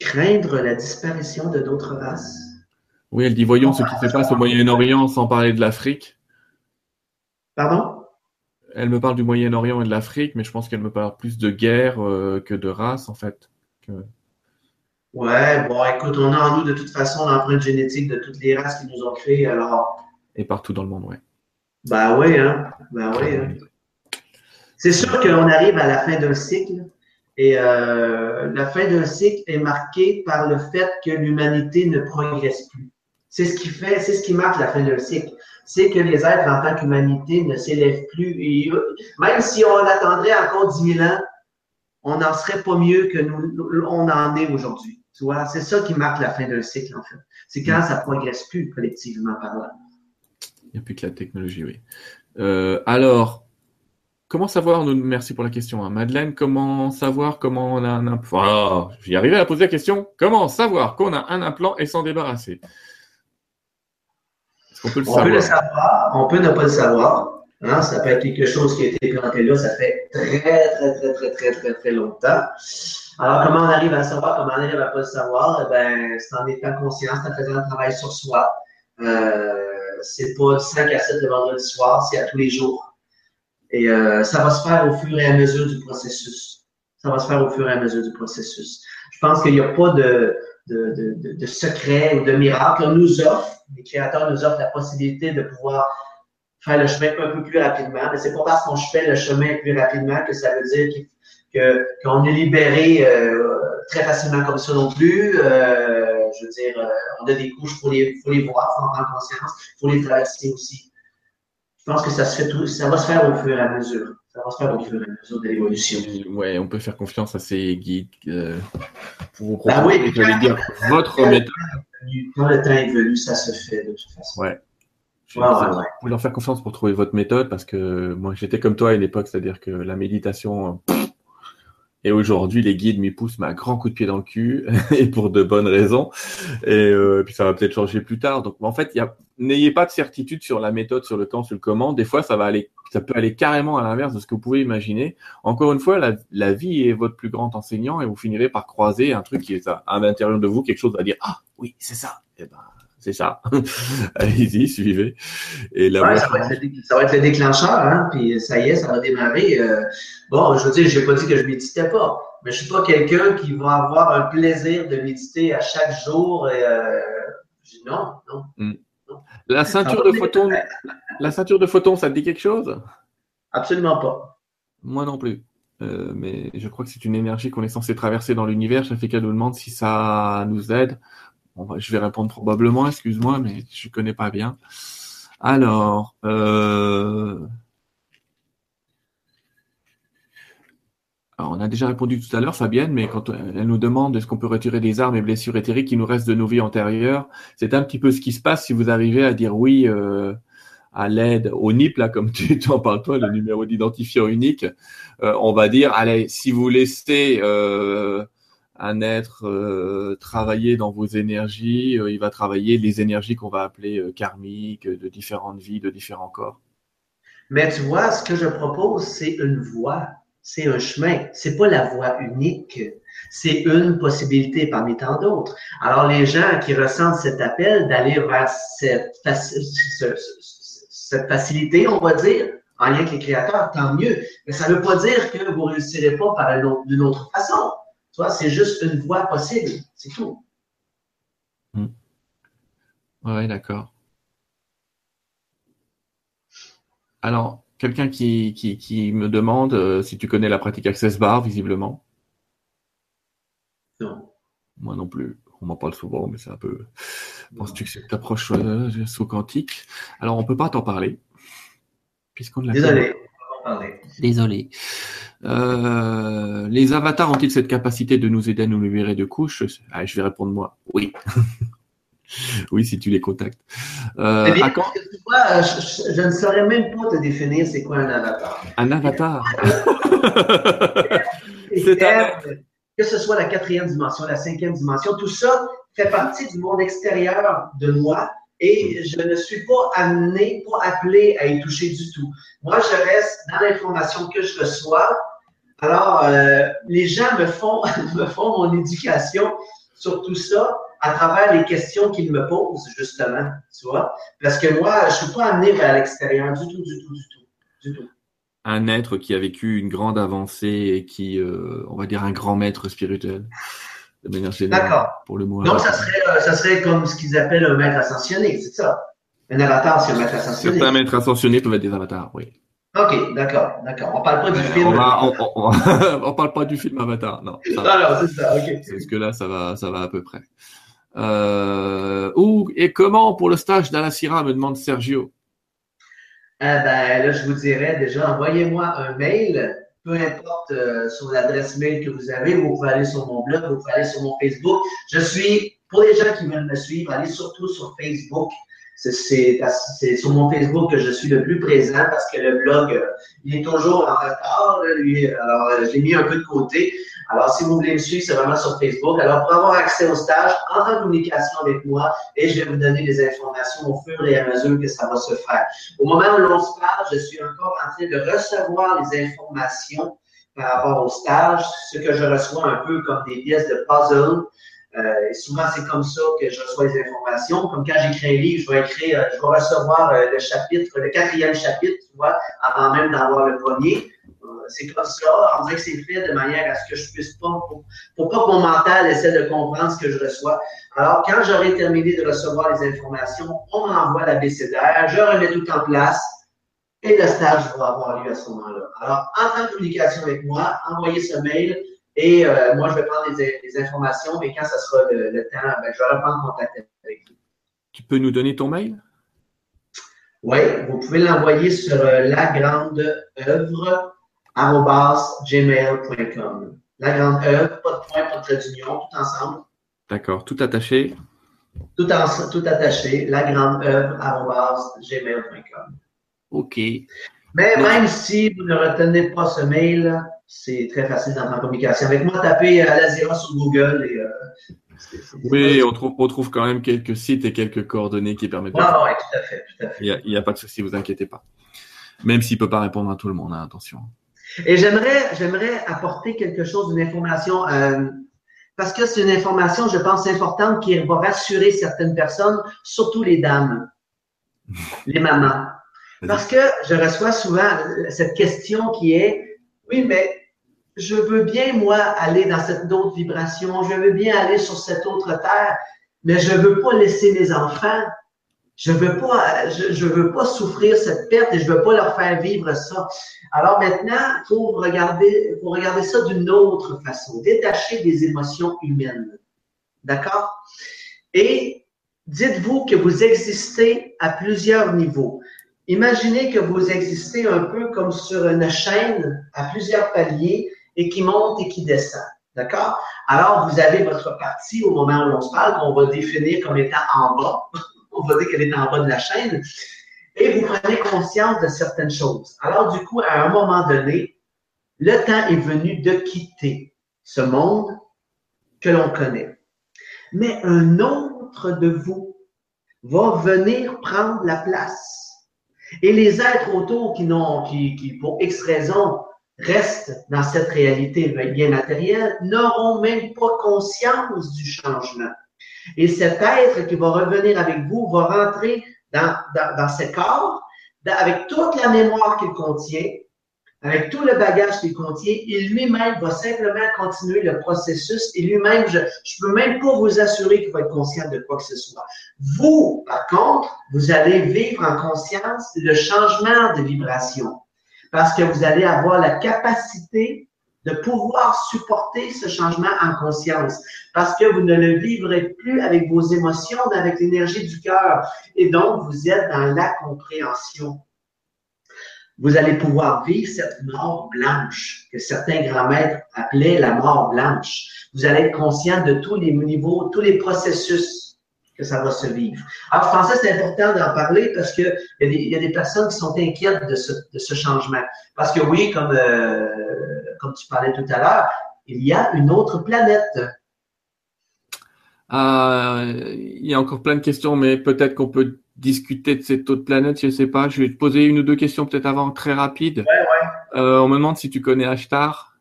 Craindre la disparition de d'autres races? Oui, elle dit voyons ce qui se passe au Moyen-Orient sans parler de l'Afrique. Pardon? Elle me parle du Moyen-Orient et de l'Afrique, mais je pense qu'elle me parle plus de guerre euh, que de race, en fait. Ouais, bon, écoute, on a en nous de toute façon l'empreinte génétique de toutes les races qui nous ont créés, alors. Et partout dans le monde, ouais. Ben oui, hein. Ben oui, hein. C'est sûr qu'on arrive à la fin d'un cycle. Et euh, la fin d'un cycle est marquée par le fait que l'humanité ne progresse plus. C'est ce qui fait, c'est ce qui marque la fin d'un cycle. C'est que les êtres en tant qu'humanité ne s'élèvent plus. Et même si on attendrait encore 10 000 ans, on n'en serait pas mieux que nous, on en est aujourd'hui. Tu vois, c'est ça qui marque la fin d'un cycle, en fait. C'est quand ça progresse plus collectivement par là. Il n'y a plus que la technologie, oui. Euh, alors, comment savoir, merci pour la question, hein, Madeleine, comment savoir comment on a un implant? Oh, J'y arrivé à poser la question, comment savoir qu'on a un implant et s'en débarrasser? On peut le savoir, on peut ne pas le savoir. Hein, ça peut être quelque chose qui a été planté là, ça fait très, très, très, très, très, très, très longtemps. Alors, comment on arrive à le savoir, comment on arrive à ne pas le savoir? Eh ben, c'est en étant conscient, c'est en faisant un travail sur soi. Euh, c'est pas 5 à 7 le vendredi soir, c'est à tous les jours. Et euh, ça va se faire au fur et à mesure du processus. Ça va se faire au fur et à mesure du processus. Je pense qu'il n'y a pas de, de, de, de, secret ou de miracle. On nous offre les créateurs nous offrent la possibilité de pouvoir faire le chemin un peu plus rapidement. Mais c'est pas parce qu'on fait le chemin plus rapidement que ça veut dire qu'on est libéré euh, très facilement comme ça non plus. Euh, je veux dire, euh, on a des couches pour les, faut les voir, faut en prendre conscience, faut les traverser aussi. Je pense que ça se fait tout, ça va se faire au fur et à mesure. Ça mesure de l'évolution. Ouais, on peut faire confiance à ces guides pour vous proposer, oui, j'allais dire, votre méthode quand le temps est venu, ça se fait de toute façon. Ouais. Vous pouvez leur faire confiance pour trouver votre méthode parce que moi j'étais comme toi à une époque, c'est-à-dire que la méditation et aujourd'hui les guides m'y poussent ma grand coup de pied dans le cul [laughs] et pour de bonnes raisons et, euh, puis ça va peut-être changer plus tard. Donc en fait, n'ayez pas de certitude sur la méthode, sur le temps, sur le comment. Des fois ça va aller, ça peut aller carrément à l'inverse de ce que vous pouvez imaginer. Encore une fois, la, la vie est votre plus grand enseignant et vous finirez par croiser un truc qui est à, à l'intérieur de vous, quelque chose à dire ah oui, c'est ça. Et eh ben, c'est ça. [laughs] Allez-y, suivez. Et ça, va être le, déclencheur, hein, puis ça y est, ça va démarrer. Euh, bon, je veux dire, je n'ai pas dit que je méditais pas, mais je suis pas quelqu'un qui va avoir un plaisir de méditer à chaque jour. Et, euh, non, hmm. non. La ceinture de photons, la ceinture de photons, ça te dit quelque chose? Absolument pas. Moi non plus. Euh, mais je crois que c'est une énergie qu'on est censé traverser dans l'univers. Qu'elle nous demande si ça nous aide. Je vais répondre probablement, excuse-moi, mais je ne connais pas bien. Alors, euh, Alors, on a déjà répondu tout à l'heure, Fabienne, mais quand elle nous demande est-ce qu'on peut retirer des armes et blessures éthériques qui nous restent de nos vies antérieures, c'est un petit peu ce qui se passe si vous arrivez à dire oui euh, à l'aide au NIP, là, comme tu, en parles toi, le numéro d'identifiant unique. Euh, on va dire, allez, si vous laissez un être travailler dans vos énergies, il va travailler les énergies qu'on va appeler karmiques, de différentes vies, de différents corps. Mais tu vois, ce que je propose, c'est une voie c'est un chemin. C'est pas la voie unique. C'est une possibilité parmi tant d'autres. Alors, les gens qui ressentent cet appel d'aller vers cette, cette facilité, on va dire, en lien avec les créateurs, tant mieux. Mais ça ne veut pas dire que vous réussirez pas par d'une autre façon. Tu vois, c'est juste une voie possible. C'est tout. Hmm. Oui, d'accord. Alors, quelqu'un qui, qui, me demande euh, si tu connais la pratique Access Bar, visiblement. Non. Moi non plus. On m'en parle souvent, mais c'est un peu. Penses-tu que c'est une approche euh, sous quantique? Alors, on ne peut pas t'en parler. Puisqu'on Désolé. Désolé. Euh, les avatars ont-ils cette capacité de nous aider à nous libérer de couches? Ah, Je vais répondre moi. Oui. [laughs] oui, si tu les contactes. Euh, eh je, ne saurais même pas te définir c'est quoi un avatar. Un avatar? [laughs] Que ce soit la quatrième dimension, la cinquième dimension, tout ça fait partie du monde extérieur de moi et je ne suis pas amené, pas appelé à y toucher du tout. Moi, je reste dans l'information que je reçois. Alors, euh, les gens me font, [laughs] me font mon éducation sur tout ça à travers les questions qu'ils me posent, justement, tu vois. Parce que moi, je ne suis pas amené vers l'extérieur du tout, du tout, du tout, du tout. Un être qui a vécu une grande avancée et qui, euh, on va dire, un grand maître spirituel, de manière générale. D'accord. Pour le mot. Donc, ça serait, euh, ça serait comme ce qu'ils appellent un maître ascensionné, c'est ça? Un avatar, c'est un maître ascensionné. Certains maîtres ascensionnés peuvent être des avatars, oui. Ok, d'accord, d'accord. On parle pas du film. On, [laughs] on, parle pas du film Avatar, non. non, non, c'est ça, ok. Parce que là, ça va, ça va à peu près. Euh, où et comment pour le stage d'Alassira, me demande Sergio? Ah ben, là, je vous dirais déjà, envoyez-moi un mail, peu importe euh, sur l'adresse mail que vous avez, vous pouvez aller sur mon blog, vous pouvez aller sur mon Facebook. Je suis, pour les gens qui veulent me suivre, allez surtout sur Facebook. C'est sur mon Facebook que je suis le plus présent parce que le blog, euh, il est toujours en retard. lui, alors, euh, je l'ai mis un peu de côté. Alors, si vous voulez me suivre, c'est vraiment sur Facebook. Alors, pour avoir accès au stage, entrez en communication avec moi et je vais vous donner des informations au fur et à mesure que ça va se faire. Au moment où l'on se parle, je suis encore en train de recevoir les informations par rapport au stage, ce que je reçois un peu comme des pièces de puzzle. Euh, souvent, c'est comme ça que je reçois les informations. Comme quand j'écris un livre, je vais écrire, euh, je vais recevoir euh, le chapitre, le quatrième chapitre, tu vois, avant même d'avoir le premier. c'est comme ça. On dirait que c'est fait de manière à ce que je puisse pas, pour, pour, pas que mon mental essaie de comprendre ce que je reçois. Alors, quand j'aurai terminé de recevoir les informations, on m'envoie la BCDR, je remets tout en place et le stage va avoir lieu à ce moment-là. Alors, en de communication avec moi, envoyez ce mail et euh, moi, je vais prendre des, informations, mais quand ça sera le, temps, ben, je vais reprendre contact avec vous. Tu peux nous donner ton mail? Oui, vous pouvez l'envoyer sur euh, la grande œuvre gmail.com. La grande œuvre, pas de point, pas de trait d'union, tout ensemble. D'accord, tout attaché. Tout, en, tout attaché, la grande œuvre gmail.com. OK. Mais même si vous ne retenez pas ce mail, c'est très facile d'entrer en communication avec moi. Tapez euh, Alazira sur Google et. Euh, oui, on trouve, on trouve quand même quelques sites et quelques coordonnées qui permettent. de... oui, tout à fait, tout à fait. Il n'y a, pas de souci, vous inquiétez pas. Même s'il ne peut pas répondre à tout le monde, hein, attention. Et j'aimerais, j'aimerais apporter quelque chose, une information. Euh, parce que c'est une information, je pense, importante qui va rassurer certaines personnes, surtout les dames, [laughs] les mamans. Parce que je reçois souvent cette question qui est, oui, mais je veux bien, moi, aller dans cette autre vibration, je veux bien aller sur cette autre terre, mais je veux pas laisser mes enfants. Je veux pas, je, veux pas souffrir cette perte et je veux pas leur faire vivre ça. Alors maintenant, faut regarder, faut regarder ça d'une autre façon, détacher des émotions humaines. D'accord? Et dites-vous que vous existez à plusieurs niveaux. Imaginez que vous existez un peu comme sur une chaîne à plusieurs paliers et qui monte et qui descend. D'accord? Alors, vous avez votre partie au moment où on se parle, qu'on va définir comme étant en bas. [laughs] on va dire qu'elle est en bas de la chaîne, et vous prenez conscience de certaines choses. Alors, du coup, à un moment donné, le temps est venu de quitter ce monde que l'on connaît. Mais un autre de vous va venir prendre la place. Et les êtres autour qui n'ont, qui, qui, pour X raisons, restent dans cette réalité bien matérielle, n'auront même pas conscience du changement. Et cet être qui va revenir avec vous va rentrer dans, dans, dans ce corps avec toute la mémoire qu'il contient, avec tout le bagage qu'il contient, il lui-même va simplement continuer le processus et lui-même, je ne peux même pas vous assurer qu'il va être conscient de quoi que ce soit. Vous, par contre, vous allez vivre en conscience le changement de vibration parce que vous allez avoir la capacité de pouvoir supporter ce changement en conscience, parce que vous ne le vivrez plus avec vos émotions, mais avec l'énergie du cœur. Et donc, vous êtes dans la compréhension. Vous allez pouvoir vivre cette mort blanche que certains grands-maîtres appelaient la mort blanche. Vous allez être conscient de tous les niveaux, tous les processus que ça va se vivre. Alors, je pensais que c'est important d'en parler parce qu'il y, y, a des personnes qui sont inquiètes de ce, de ce changement. Parce que oui, comme euh, comme tu parlais tout à l'heure, il y a une autre planète. Euh, il y a encore plein de questions, mais peut-être qu'on peut discuter de cette autre planète, je ne sais pas. Je vais te poser une ou deux questions peut-être avant, très rapides. Ouais, ouais. Euh, on me demande si tu connais Ashtar.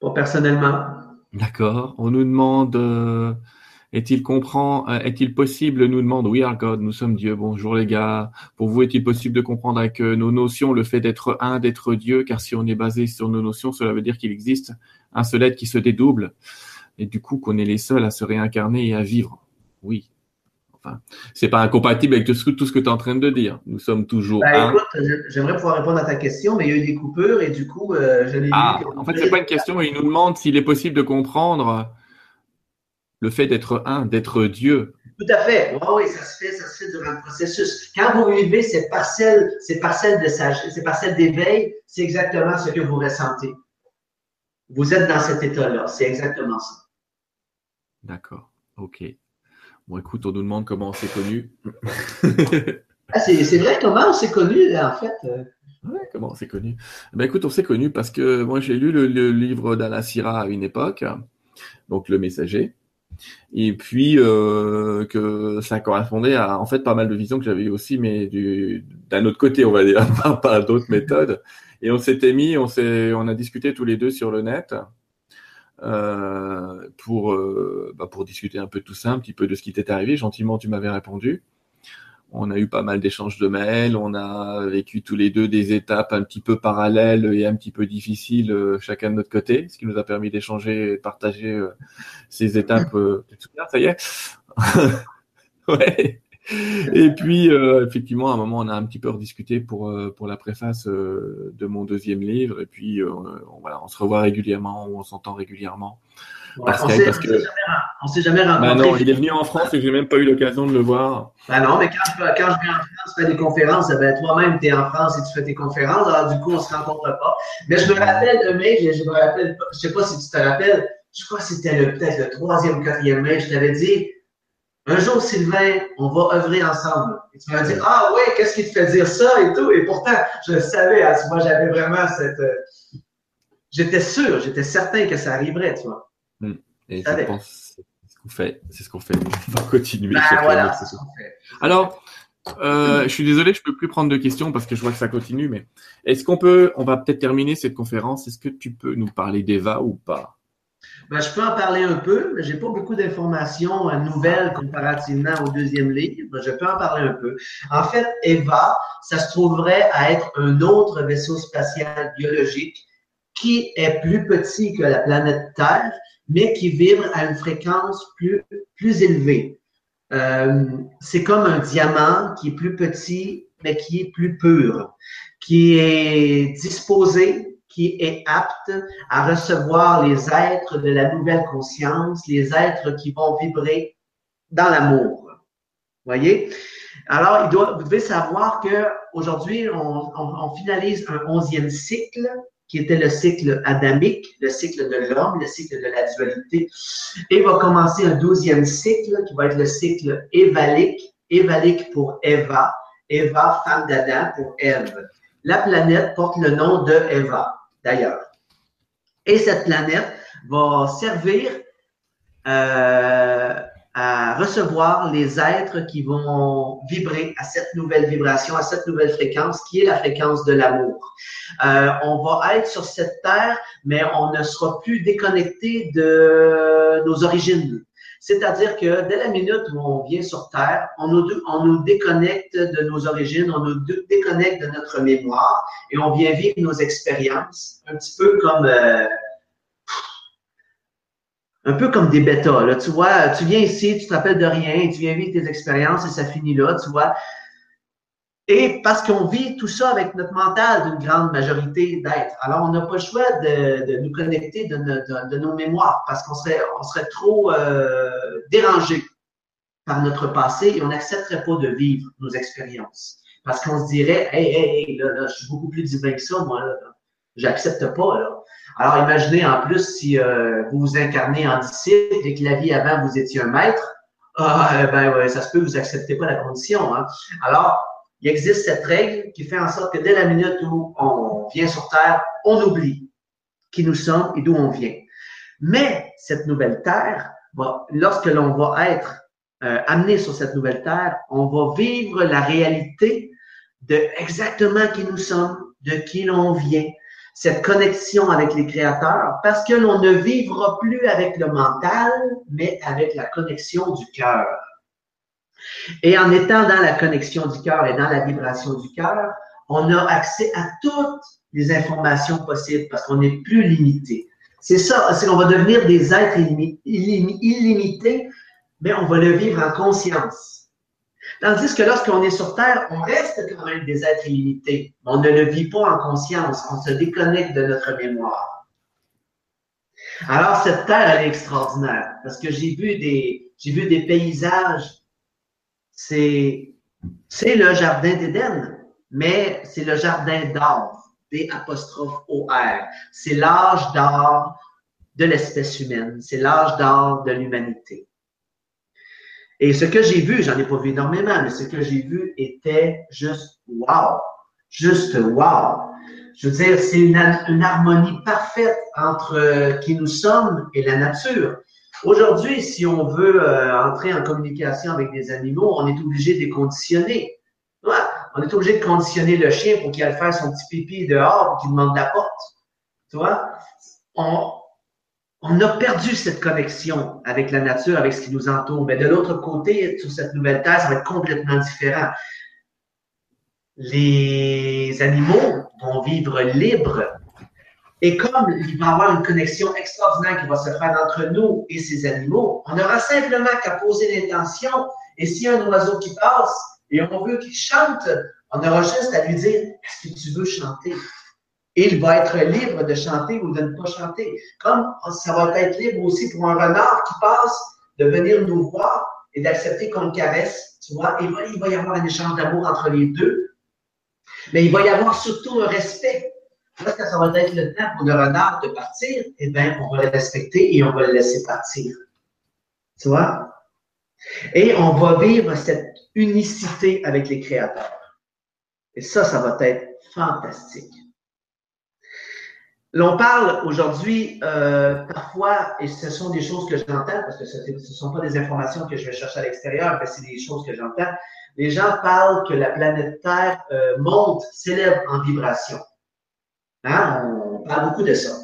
Pas personnellement. D'accord. On nous demande est-il comprend, euh, est-il possible, nous demande We are God, nous sommes Dieu. Bonjour les gars. Pour vous, est-il possible de comprendre avec nos notions le fait d'être un, d'être Dieu, car si on est basé sur nos notions, cela veut dire qu'il existe un seul être qui se dédouble, et du coup qu'on est les seuls à se réincarner et à vivre. Oui. Enfin, c'est pas incompatible avec tout ce, que tu es en train de dire. Nous sommes toujours bah, Écoute, j'aimerais pouvoir répondre à ta question, mais il y a eu des coupures et du coup, euh, je ah, En fait, c'est pas une question. Il nous demande s'il est possible de comprendre le fait d'être un, d'être Dieu. Tout à fait. Oui, oui, ça se fait, ça se fait durant le processus. Quand vous vivez ces parcelles, ces parcelles de sagesse, ces parcelles d'éveil, c'est exactement ce que vous ressentez. Vous êtes dans cet état-là. C'est exactement ça. D'accord. OK. Bon, écoute, on nous demande comment on s'est connu. ah, c'est vrai, comment on s'est connu, en fait. Oui, comment on s'est connu Ben écoute, on s'est connu parce que moi j'ai lu le, le livre d'Alain Syrah à une époque, donc Le Messager et puis euh, que ça correspondait à en fait pas mal de visions que j'avais aussi, mais d'un autre côté, on va dire, [laughs] pas, d'autres méthodes. Et on s'était mis, on s'est, on a discuté tous les deux sur le net euh, pour euh, bah, pour discuter un peu de tout ça, un petit peu de ce qui t'est arrivé. Gentiment, tu m'avais répondu. On a eu pas mal d'échanges de mails, on a vécu tous les deux des étapes un petit peu parallèles et un petit peu difficiles euh, chacun de notre côté, ce qui nous a permis d'échanger et de partager euh, ces étapes. Euh, ça y est. [laughs] Et puis, effectivement, à un moment, on a un petit peu rediscuté pour pour la préface de mon deuxième livre. Et puis, voilà, on se revoit régulièrement, on s'entend régulièrement parce, que... on s'est jamais, rencontré. Bah non, il est venu en France et j'ai même pas eu l'occasion de le voir. Bah non, mais quand je, quand je viens en France, je fais des conférences, ben toi-même, tu es en France et tu fais tes conférences, alors du coup, on se rencontre pas. Mais je me rappelle de mail, je me rappelle, je sais pas si tu te rappelles, je crois que c'était peut-être le troisième ou quatrième mail, je t'avais dit, un jour, Sylvain, on va œuvrer ensemble. Et tu m'as dit, ah ouais, qu'est-ce qui te fait dire ça et tout. Et pourtant, je le savais, hein, moi, j'avais vraiment cette. Euh, j'étais sûr, j'étais certain que ça arriverait, tu vois. Mm. Et je pense c'est ce qu'on fait. C'est ce qu'on fait. [laughs] On va continuer. Bah, Alors, euh, je suis désolé, je peux plus prendre de questions parce que je vois que ça continue. Mais est-ce qu'on peut, on va peut-être terminer cette conférence. Est-ce que tu peux nous parler d'Eva ou pas? Ben, je peux en parler un peu, mais j'ai pas beaucoup d'informations euh, nouvelles comparativement au deuxième livre. Je peux en parler un peu. En fait, Eva, ça se trouverait à être un autre vaisseau spatial biologique qui est plus petit que la planète Terre, mais qui vibre à une fréquence plus, plus élevée. Euh, c'est comme un diamant qui est plus petit, mais qui est plus pur, qui est disposé qui est apte à recevoir les êtres de la nouvelle conscience, les êtres qui vont vibrer dans l'amour. Voyez? Alors, il doit, vous devez savoir que aujourd'hui, on, on, finalise un onzième cycle, qui était le cycle adamique, le cycle de l'homme, le cycle de la dualité, et va commencer un douzième cycle, qui va être le cycle évalique, évalique pour Eva, Eva, femme d'Adam, pour Ève. La planète porte le nom de Eva d'ailleurs. Et cette planète va servir euh, à recevoir les êtres qui vont vibrer à cette nouvelle vibration, à cette nouvelle fréquence qui est la fréquence de l'amour. Euh, on va être sur cette terre, mais on ne sera plus déconnecté de nos origines. C'est-à-dire que dès la minute où on vient sur Terre, on nous, on nous déconnecte de nos origines, on nous déconnecte de notre mémoire et on vient vivre nos expériences, un petit peu comme euh, un peu comme des bêtas. Là. Tu vois, tu viens ici, tu te rappelles de rien, tu viens vivre tes expériences et ça finit là, tu vois. Et parce qu'on vit tout ça avec notre mental d'une grande majorité d'êtres. Alors, on n'a pas le choix de, nous connecter de, nos mémoires parce qu'on serait, on serait trop euh, dérangé par notre passé et on n'accepterait pas de vivre nos expériences. Parce qu'on se dirait, hey, hey, hey, là, je suis beaucoup plus divin que ça, moi, là. J'accepte pas, là. Alors, imaginez en plus si euh, vous vous incarnez en disciple et que la vie avant, vous étiez un maître. Ah, ben ouais, ça se peut, vous acceptez pas la condition. Hein? Alors, il existe cette règle qui fait en sorte que dès la minute où on vient sur Terre, on oublie qui nous sommes et d'où on vient. Mais cette nouvelle Terre, lorsque l'on va être euh, amené sur cette nouvelle Terre, on va vivre la réalité de exactement qui nous sommes, de qui l'on vient, cette connexion avec les créateurs, parce que l'on ne vivra plus avec le mental, mais avec la connexion du cœur. Et en étant dans la connexion du cœur et dans la vibration du cœur, on a accès à toutes les informations possibles parce qu'on n'est plus limité. C'est ça, c'est qu'on va devenir des êtres illimités, mais on va le vivre en conscience. Tandis que lorsqu'on est sur Terre, on reste quand même des êtres illimités. On ne le vit pas en conscience, on se déconnecte de notre mémoire. Alors, cette Terre, elle est extraordinaire parce que j'ai vu des, j'ai vu des paysages c'est, c'est le jardin d'Éden, mais c'est le jardin d'or, D apostrophe O-R. C'est l'âge d'or de l'espèce humaine, c'est l'âge d'or de l'humanité. Et ce que j'ai vu, j'en ai pas vu énormément, mais ce que j'ai vu était juste wow, juste wow. Je veux dire, c'est une, harmonie parfaite entre qui nous sommes et la nature. Aujourd'hui, si on veut euh, entrer en communication avec des animaux, on est obligé de les conditionner. On est obligé de conditionner le chien pour qu'il aille faire son petit pipi dehors pour qu'il demande la porte. Tu vois? On, on a perdu cette connexion avec la nature, avec ce qui nous entoure. Mais de l'autre côté, sur cette nouvelle terre, ça va être complètement différent. Les animaux vont vivre libres et comme il va y avoir une connexion extraordinaire qui va se faire entre nous et ces animaux, on aura simplement qu'à poser l'intention. Et s'il y a un oiseau qui passe et on veut qu'il chante, on aura juste à lui dire Est-ce que tu veux chanter il va être libre de chanter ou de ne pas chanter. Comme ça va être libre aussi pour un renard qui passe de venir nous voir et d'accepter qu'on le caresse. Tu vois, va, il va y avoir un échange d'amour entre les deux. Mais il va y avoir surtout un respect Lorsque ça va être le temps pour le renard de partir, eh bien, on va le respecter et on va le laisser partir. Tu vois? Et on va vivre cette unicité avec les créateurs. Et ça, ça va être fantastique. L'on parle aujourd'hui euh, parfois, et ce sont des choses que j'entends, parce que ce ne sont pas des informations que je vais chercher à l'extérieur, mais c'est des choses que j'entends. Les gens parlent que la planète Terre euh, monte, s'élève en vibration. Hein? On parle beaucoup de ça.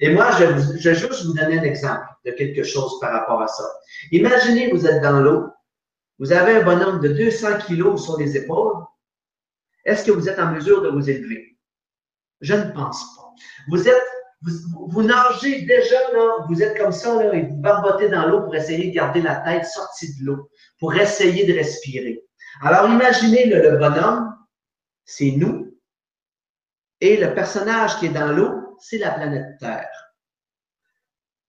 Et moi, je, je vais juste vous donner un exemple de quelque chose par rapport à ça. Imaginez, vous êtes dans l'eau, vous avez un bonhomme de 200 kilos sur les épaules. Est-ce que vous êtes en mesure de vous élever? Je ne pense pas. Vous êtes, vous, nagez déjà, là, vous êtes comme ça, et vous barbotez dans l'eau pour essayer de garder la tête sortie de l'eau, pour essayer de respirer. Alors, imaginez le, bonhomme, c'est nous, et le personnage qui est dans l'eau, c'est la planète Terre.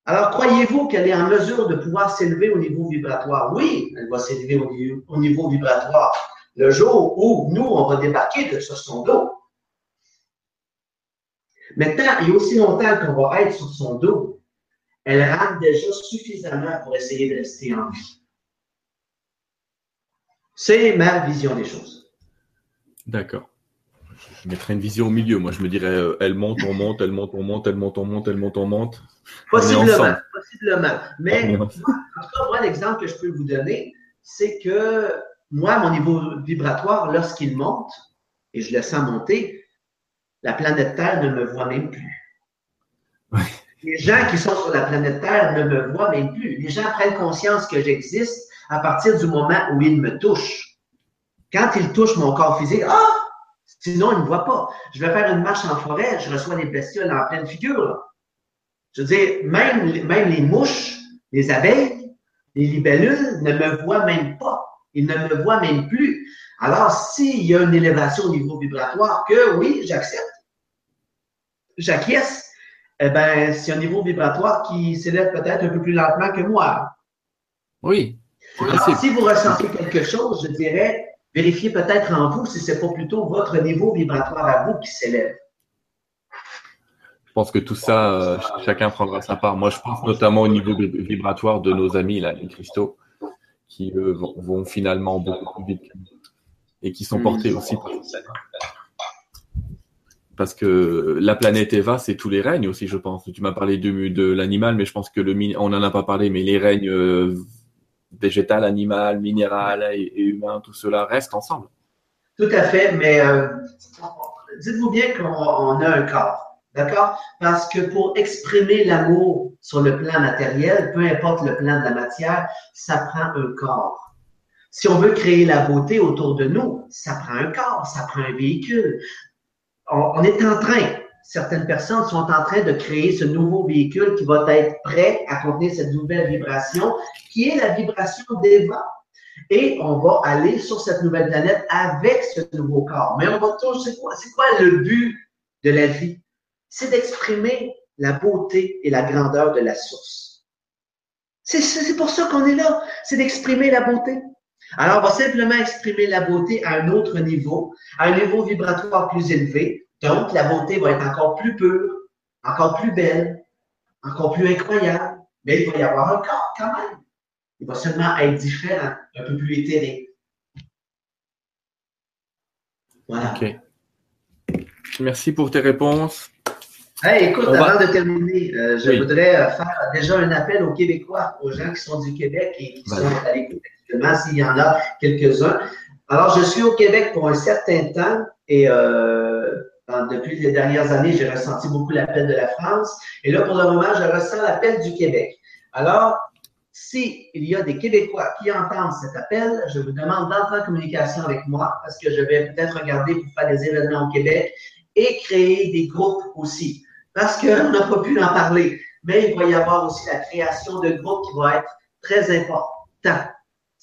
Alors, croyez-vous qu'elle est en mesure de pouvoir s'élever au niveau vibratoire? Oui, elle va s'élever au, niveau- au niveau vibratoire. Le jour où nous, on va débarquer de sur son dos. Maintenant, et aussi longtemps qu'on va être sur son dos, elle rame déjà suffisamment pour essayer de rester en vie. C'est ma vision des choses. D'accord. Je mettrais une vision au milieu. Moi, je me dirais, euh, elle monte, on monte, elle monte, on monte, elle monte, on monte, elle monte, on monte. Possiblement, possiblement. Mais En tout cas, moi, l'exemple que je peux vous donner, c'est que moi, mon niveau vibratoire, lorsqu'il monte, et je le sens monter, la planète Terre ne me voit même plus. Les gens qui sont sur la planète Terre ne me voient même plus. Les gens prennent conscience que j'existe à partir du moment où ils me touchent. Quand ils touchent mon corps physique, ah! Sinon, ils ne me voient pas. Je vais faire une marche en forêt, je reçois des bestioles en pleine figure. Je veux dire, même, même les mouches, les abeilles, les libellules ne me voient même pas. Ils ne me voient même plus. Alors, s'il y a une élévation au niveau vibratoire, que oui, j'accepte, j'acquiesce, eh ben, c'est un niveau vibratoire qui s'élève peut-être un peu plus lentement que moi. Oui, Alors, si vous ressentez quelque chose, je dirais, vérifiez peut-être en vous si c'est pas plutôt votre niveau vibratoire à vous qui s'élève. Je pense que tout ça, euh, ch- chacun prendra sa part. Moi, je pense notamment au niveau vib- vibratoire de nos amis, là, les cristaux, qui eux, vont, vont finalement beaucoup plus vite que nous. et qui sont portés aussi par parce que la planète Eva, c'est tous les règnes aussi, je pense. Tu m'as parlé de, l'animal, mais je pense que le on n'en a pas parlé, mais les règnes euh, végétal, animal, minéral et, humain, tout cela reste ensemble. Tout à fait, mais euh, dites-vous bien qu'on on a un corps, d'accord? Parce que pour exprimer l'amour sur le plan matériel, peu importe le plan de la matière, ça prend un corps. Si on veut créer la beauté autour de nous, ça prend un corps, ça prend un véhicule. On, est en train, certaines personnes sont en train de créer ce nouveau véhicule qui va être prêt à contenir cette nouvelle vibration, qui est la vibration d'Eva. Et on va aller sur cette nouvelle planète avec ce nouveau corps. Mais on va toujours, c'est quoi, le but de la vie? C'est d'exprimer la beauté et la grandeur de la source. C'est pour ça qu'on est là. C'est d'exprimer la beauté. Alors, on va simplement exprimer la beauté à un autre niveau, à un niveau vibratoire plus élevé. Donc, la beauté va être encore plus pure, encore plus belle, encore plus incroyable. Mais il va y avoir un corps quand même. Il va seulement être différent, un peu plus éthéré. Voilà. Ok. Merci pour tes réponses. Hey, écoute, On va- avant de terminer, euh, je Oui. voudrais euh, faire déjà un appel aux Québécois, aux gens qui sont du Québec et qui sont à l'écoute s'il y en a quelques-uns. Alors, je suis au Québec pour un certain temps et euh, depuis les dernières années, j'ai ressenti beaucoup l'appel de la France. Et là, pour le moment, je ressens l'appel du Québec. Alors, s'il y a des Québécois qui entendent cet appel, je vous demande d'entrer en communication avec moi parce que je vais peut-être regarder pour faire des événements au Québec et créer des groupes aussi. Parce qu'on n'a pas pu en parler, mais il va y avoir aussi la création de groupes qui va être très important.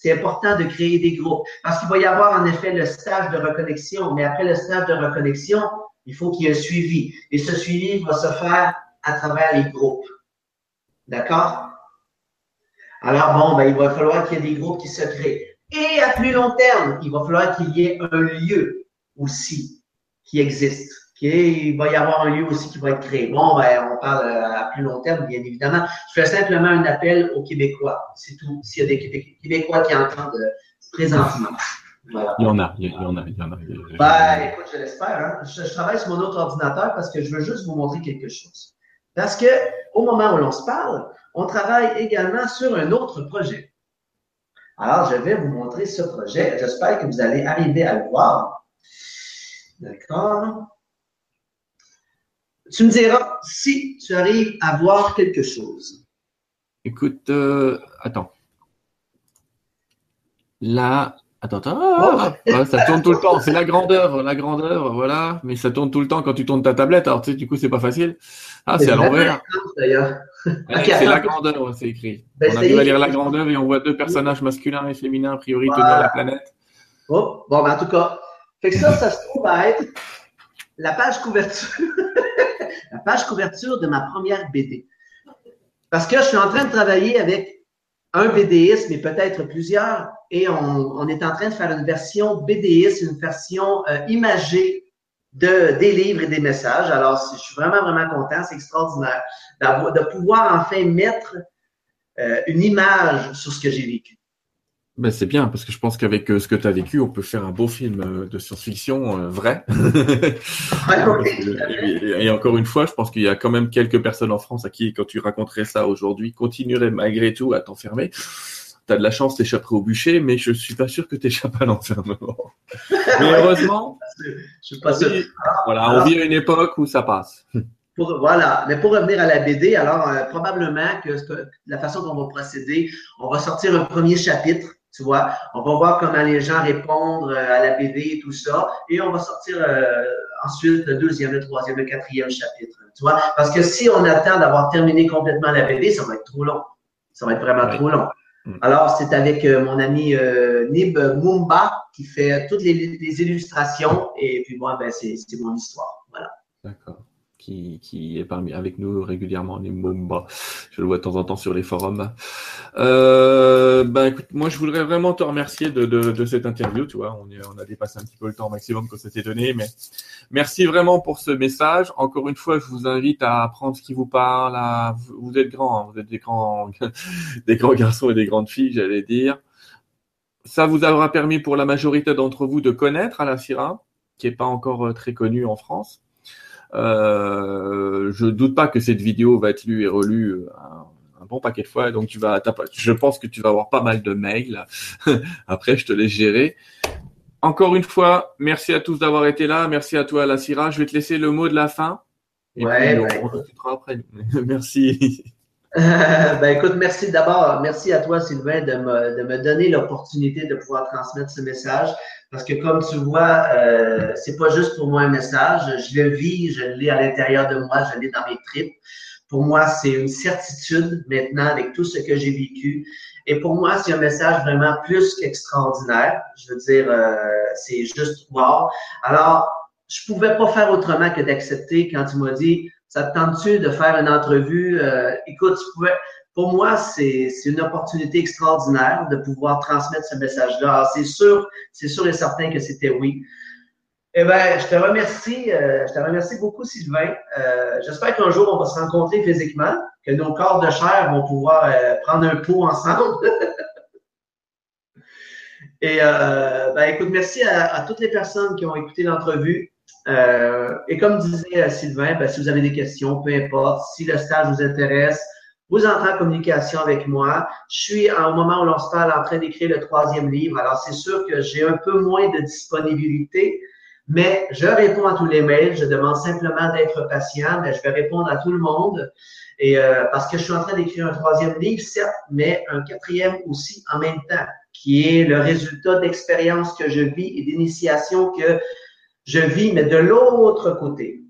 C'est important de créer des groupes parce qu'il va y avoir en effet le stage de reconnexion, mais après le stage de reconnexion, il faut qu'il y ait un suivi. Et ce suivi va se faire à travers les groupes. D'accord? Alors bon, ben, il va falloir qu'il y ait des groupes qui se créent. Et à plus long terme, il va falloir qu'il y ait un lieu aussi qui existe. Il va y avoir un lieu aussi qui va être créé. Bon, ben, on parle euh, à plus long terme, bien évidemment. Je fais simplement un appel aux Québécois. C'est tout. S'il y a des Québé- Québécois qui entendent euh, présentement. Voilà. Il y en a, il y en a, il y en a. Ben, écoute, je l'espère. Hein. Je, je travaille sur mon autre ordinateur parce que je veux juste vous montrer quelque chose. Parce que au moment où l'on se parle, on travaille également sur un autre projet. Alors, je vais vous montrer ce projet. J'espère que vous allez arriver à le voir. D'accord. Tu me diras si tu arrives à voir quelque chose. Écoute, euh, attends. Là, attends, attends. Ah, ah, ça tourne tout le temps. C'est la [laughs] grandeur, la grandeur, voilà. Mais ça tourne tout le temps quand tu tournes ta tablette. Alors, tu sais, du coup, c'est pas facile. Ah, c'est à l'envers. D'ailleurs. c'est la grandeur, c'est écrit. Ben, on arrive à lire la grandeur et on voit deux personnages masculins et féminins, a priori, tenir la planète. Oh, bon, ben, en tout cas. Fait que ça, ça se trouve à être la page couverture. [laughs] la page couverture de ma première BD. Parce que je suis en train de travailler avec un BDiste, mais peut-être plusieurs, et on, est en train de faire une version BDiste, une version euh, imagée de, des livres et des messages. Alors, je suis vraiment, vraiment content. C'est extraordinaire de pouvoir enfin mettre euh, une image sur ce que j'ai vécu. Ben c'est bien parce que je pense qu'avec euh, ce que tu as vécu, on peut faire un beau film euh, de science-fiction euh, vrai. [laughs] et, encore une fois, je pense qu'il y a quand même quelques personnes en France à qui, quand tu raconterais ça aujourd'hui, continueraient malgré tout à t'enfermer. Tu as de la chance d'échapper au bûcher, mais je suis pas sûr que tu échappes à l'enfermement. [laughs] mais heureusement, je suis pas sûr. Voilà, on vit à une époque où ça passe. Pour, voilà, mais pour revenir à la BD, alors probablement que la façon dont on va procéder, on va sortir un premier chapitre tu vois, on va voir comment les gens répondent euh, à la BD et tout ça. Et on va sortir euh, ensuite le deuxième, le troisième, le quatrième chapitre. Tu vois, parce que si on attend d'avoir terminé complètement la BD, ça va être trop long. Ça va être vraiment trop long. Mm. Alors, c'est avec euh, mon ami Nib Mumba qui fait toutes les, les illustrations. Et puis moi, ben, c'est mon histoire. Voilà. D'accord qui, est parmi avec nous régulièrement, les Mumba. Je le vois de temps en temps sur les forums. Euh, ben écoute, moi je voudrais vraiment te remercier de, de, cette interview. Tu vois, on, on, a dépassé un petit peu le temps maximum qu'on s'était donné, mais merci vraiment pour ce message. Encore une fois, je vous invite à apprendre ce qui vous parle. À, vous êtes grands, hein. vous êtes des grands, [laughs] des grands garçons et des grandes filles, j'allais dire. Ça vous aura permis pour la majorité d'entre vous de connaître Alassira, qui est pas encore euh, très connu en France. Euh, je doute pas que cette vidéo va être lue et relue euh, un, bon paquet de fois. Donc tu vas, je pense que tu vas avoir pas mal de mails. [laughs] Après, je te laisse gérer. Encore une fois, merci à tous d'avoir été là. Merci à toi, la Syrah. Je vais te laisser le mot de la fin. Et ouais, puis, on, après. [laughs] merci. Ben écoute, merci d'abord, merci à toi Sylvain de me, de me donner l'opportunité de pouvoir transmettre ce message. Parce que comme tu vois, euh, c'est pas juste pour moi un message, je le vis, je l'ai à l'intérieur de moi, je l'ai dans mes tripes. Pour moi, c'est une certitude maintenant avec tout ce que j'ai vécu. Et pour moi, c'est un message vraiment plus qu'extraordinaire. Je veux dire, euh, c'est juste wow. Alors, je pouvais pas faire autrement que d'accepter quand tu m'as dit, ça te tente-tu de faire une entrevue? Euh, écoute, pour moi, c'est une opportunité extraordinaire de pouvoir transmettre ce message-là. C'est sûr, c'est sûr et certain que c'était oui. Eh bien, je te remercie, euh, je te remercie beaucoup, Sylvain. Euh, J'espère qu'un jour, on va se rencontrer physiquement, que nos corps de chair vont pouvoir prendre un pot ensemble. [laughs] et ben, écoute, merci à, toutes les personnes qui ont écouté l'entrevue. Et comme disait Sylvain, ben, si vous avez des questions, peu importe, si le stage vous intéresse, vous entrez en communication avec moi. Je suis, au moment où l'on se parle, en train d'écrire le troisième livre. Alors, c'est sûr que j'ai un peu moins de disponibilité, mais je réponds à tous les mails. Je demande simplement d'être patient, mais je vais répondre à tout le monde. Et euh, parce que je suis en train d'écrire un troisième livre, certes, mais un quatrième aussi en même temps, qui est le résultat d'expériences que je vis et d'initiations que je vis, mais de l'autre côté.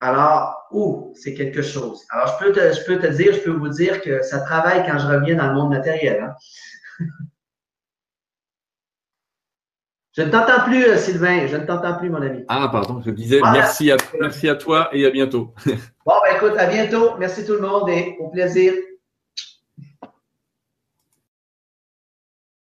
Alors, où c'est quelque chose? Alors, je peux, te, je peux te dire, je peux vous dire que ça travaille quand je reviens dans le monde matériel. Hein. [laughs] je ne t'entends plus, euh, Sylvain. Je ne t'entends plus, mon ami. Ah, pardon, je disais merci, à, merci à toi et à bientôt. [laughs] bon, ben écoute, à bientôt. Merci tout le monde et au plaisir.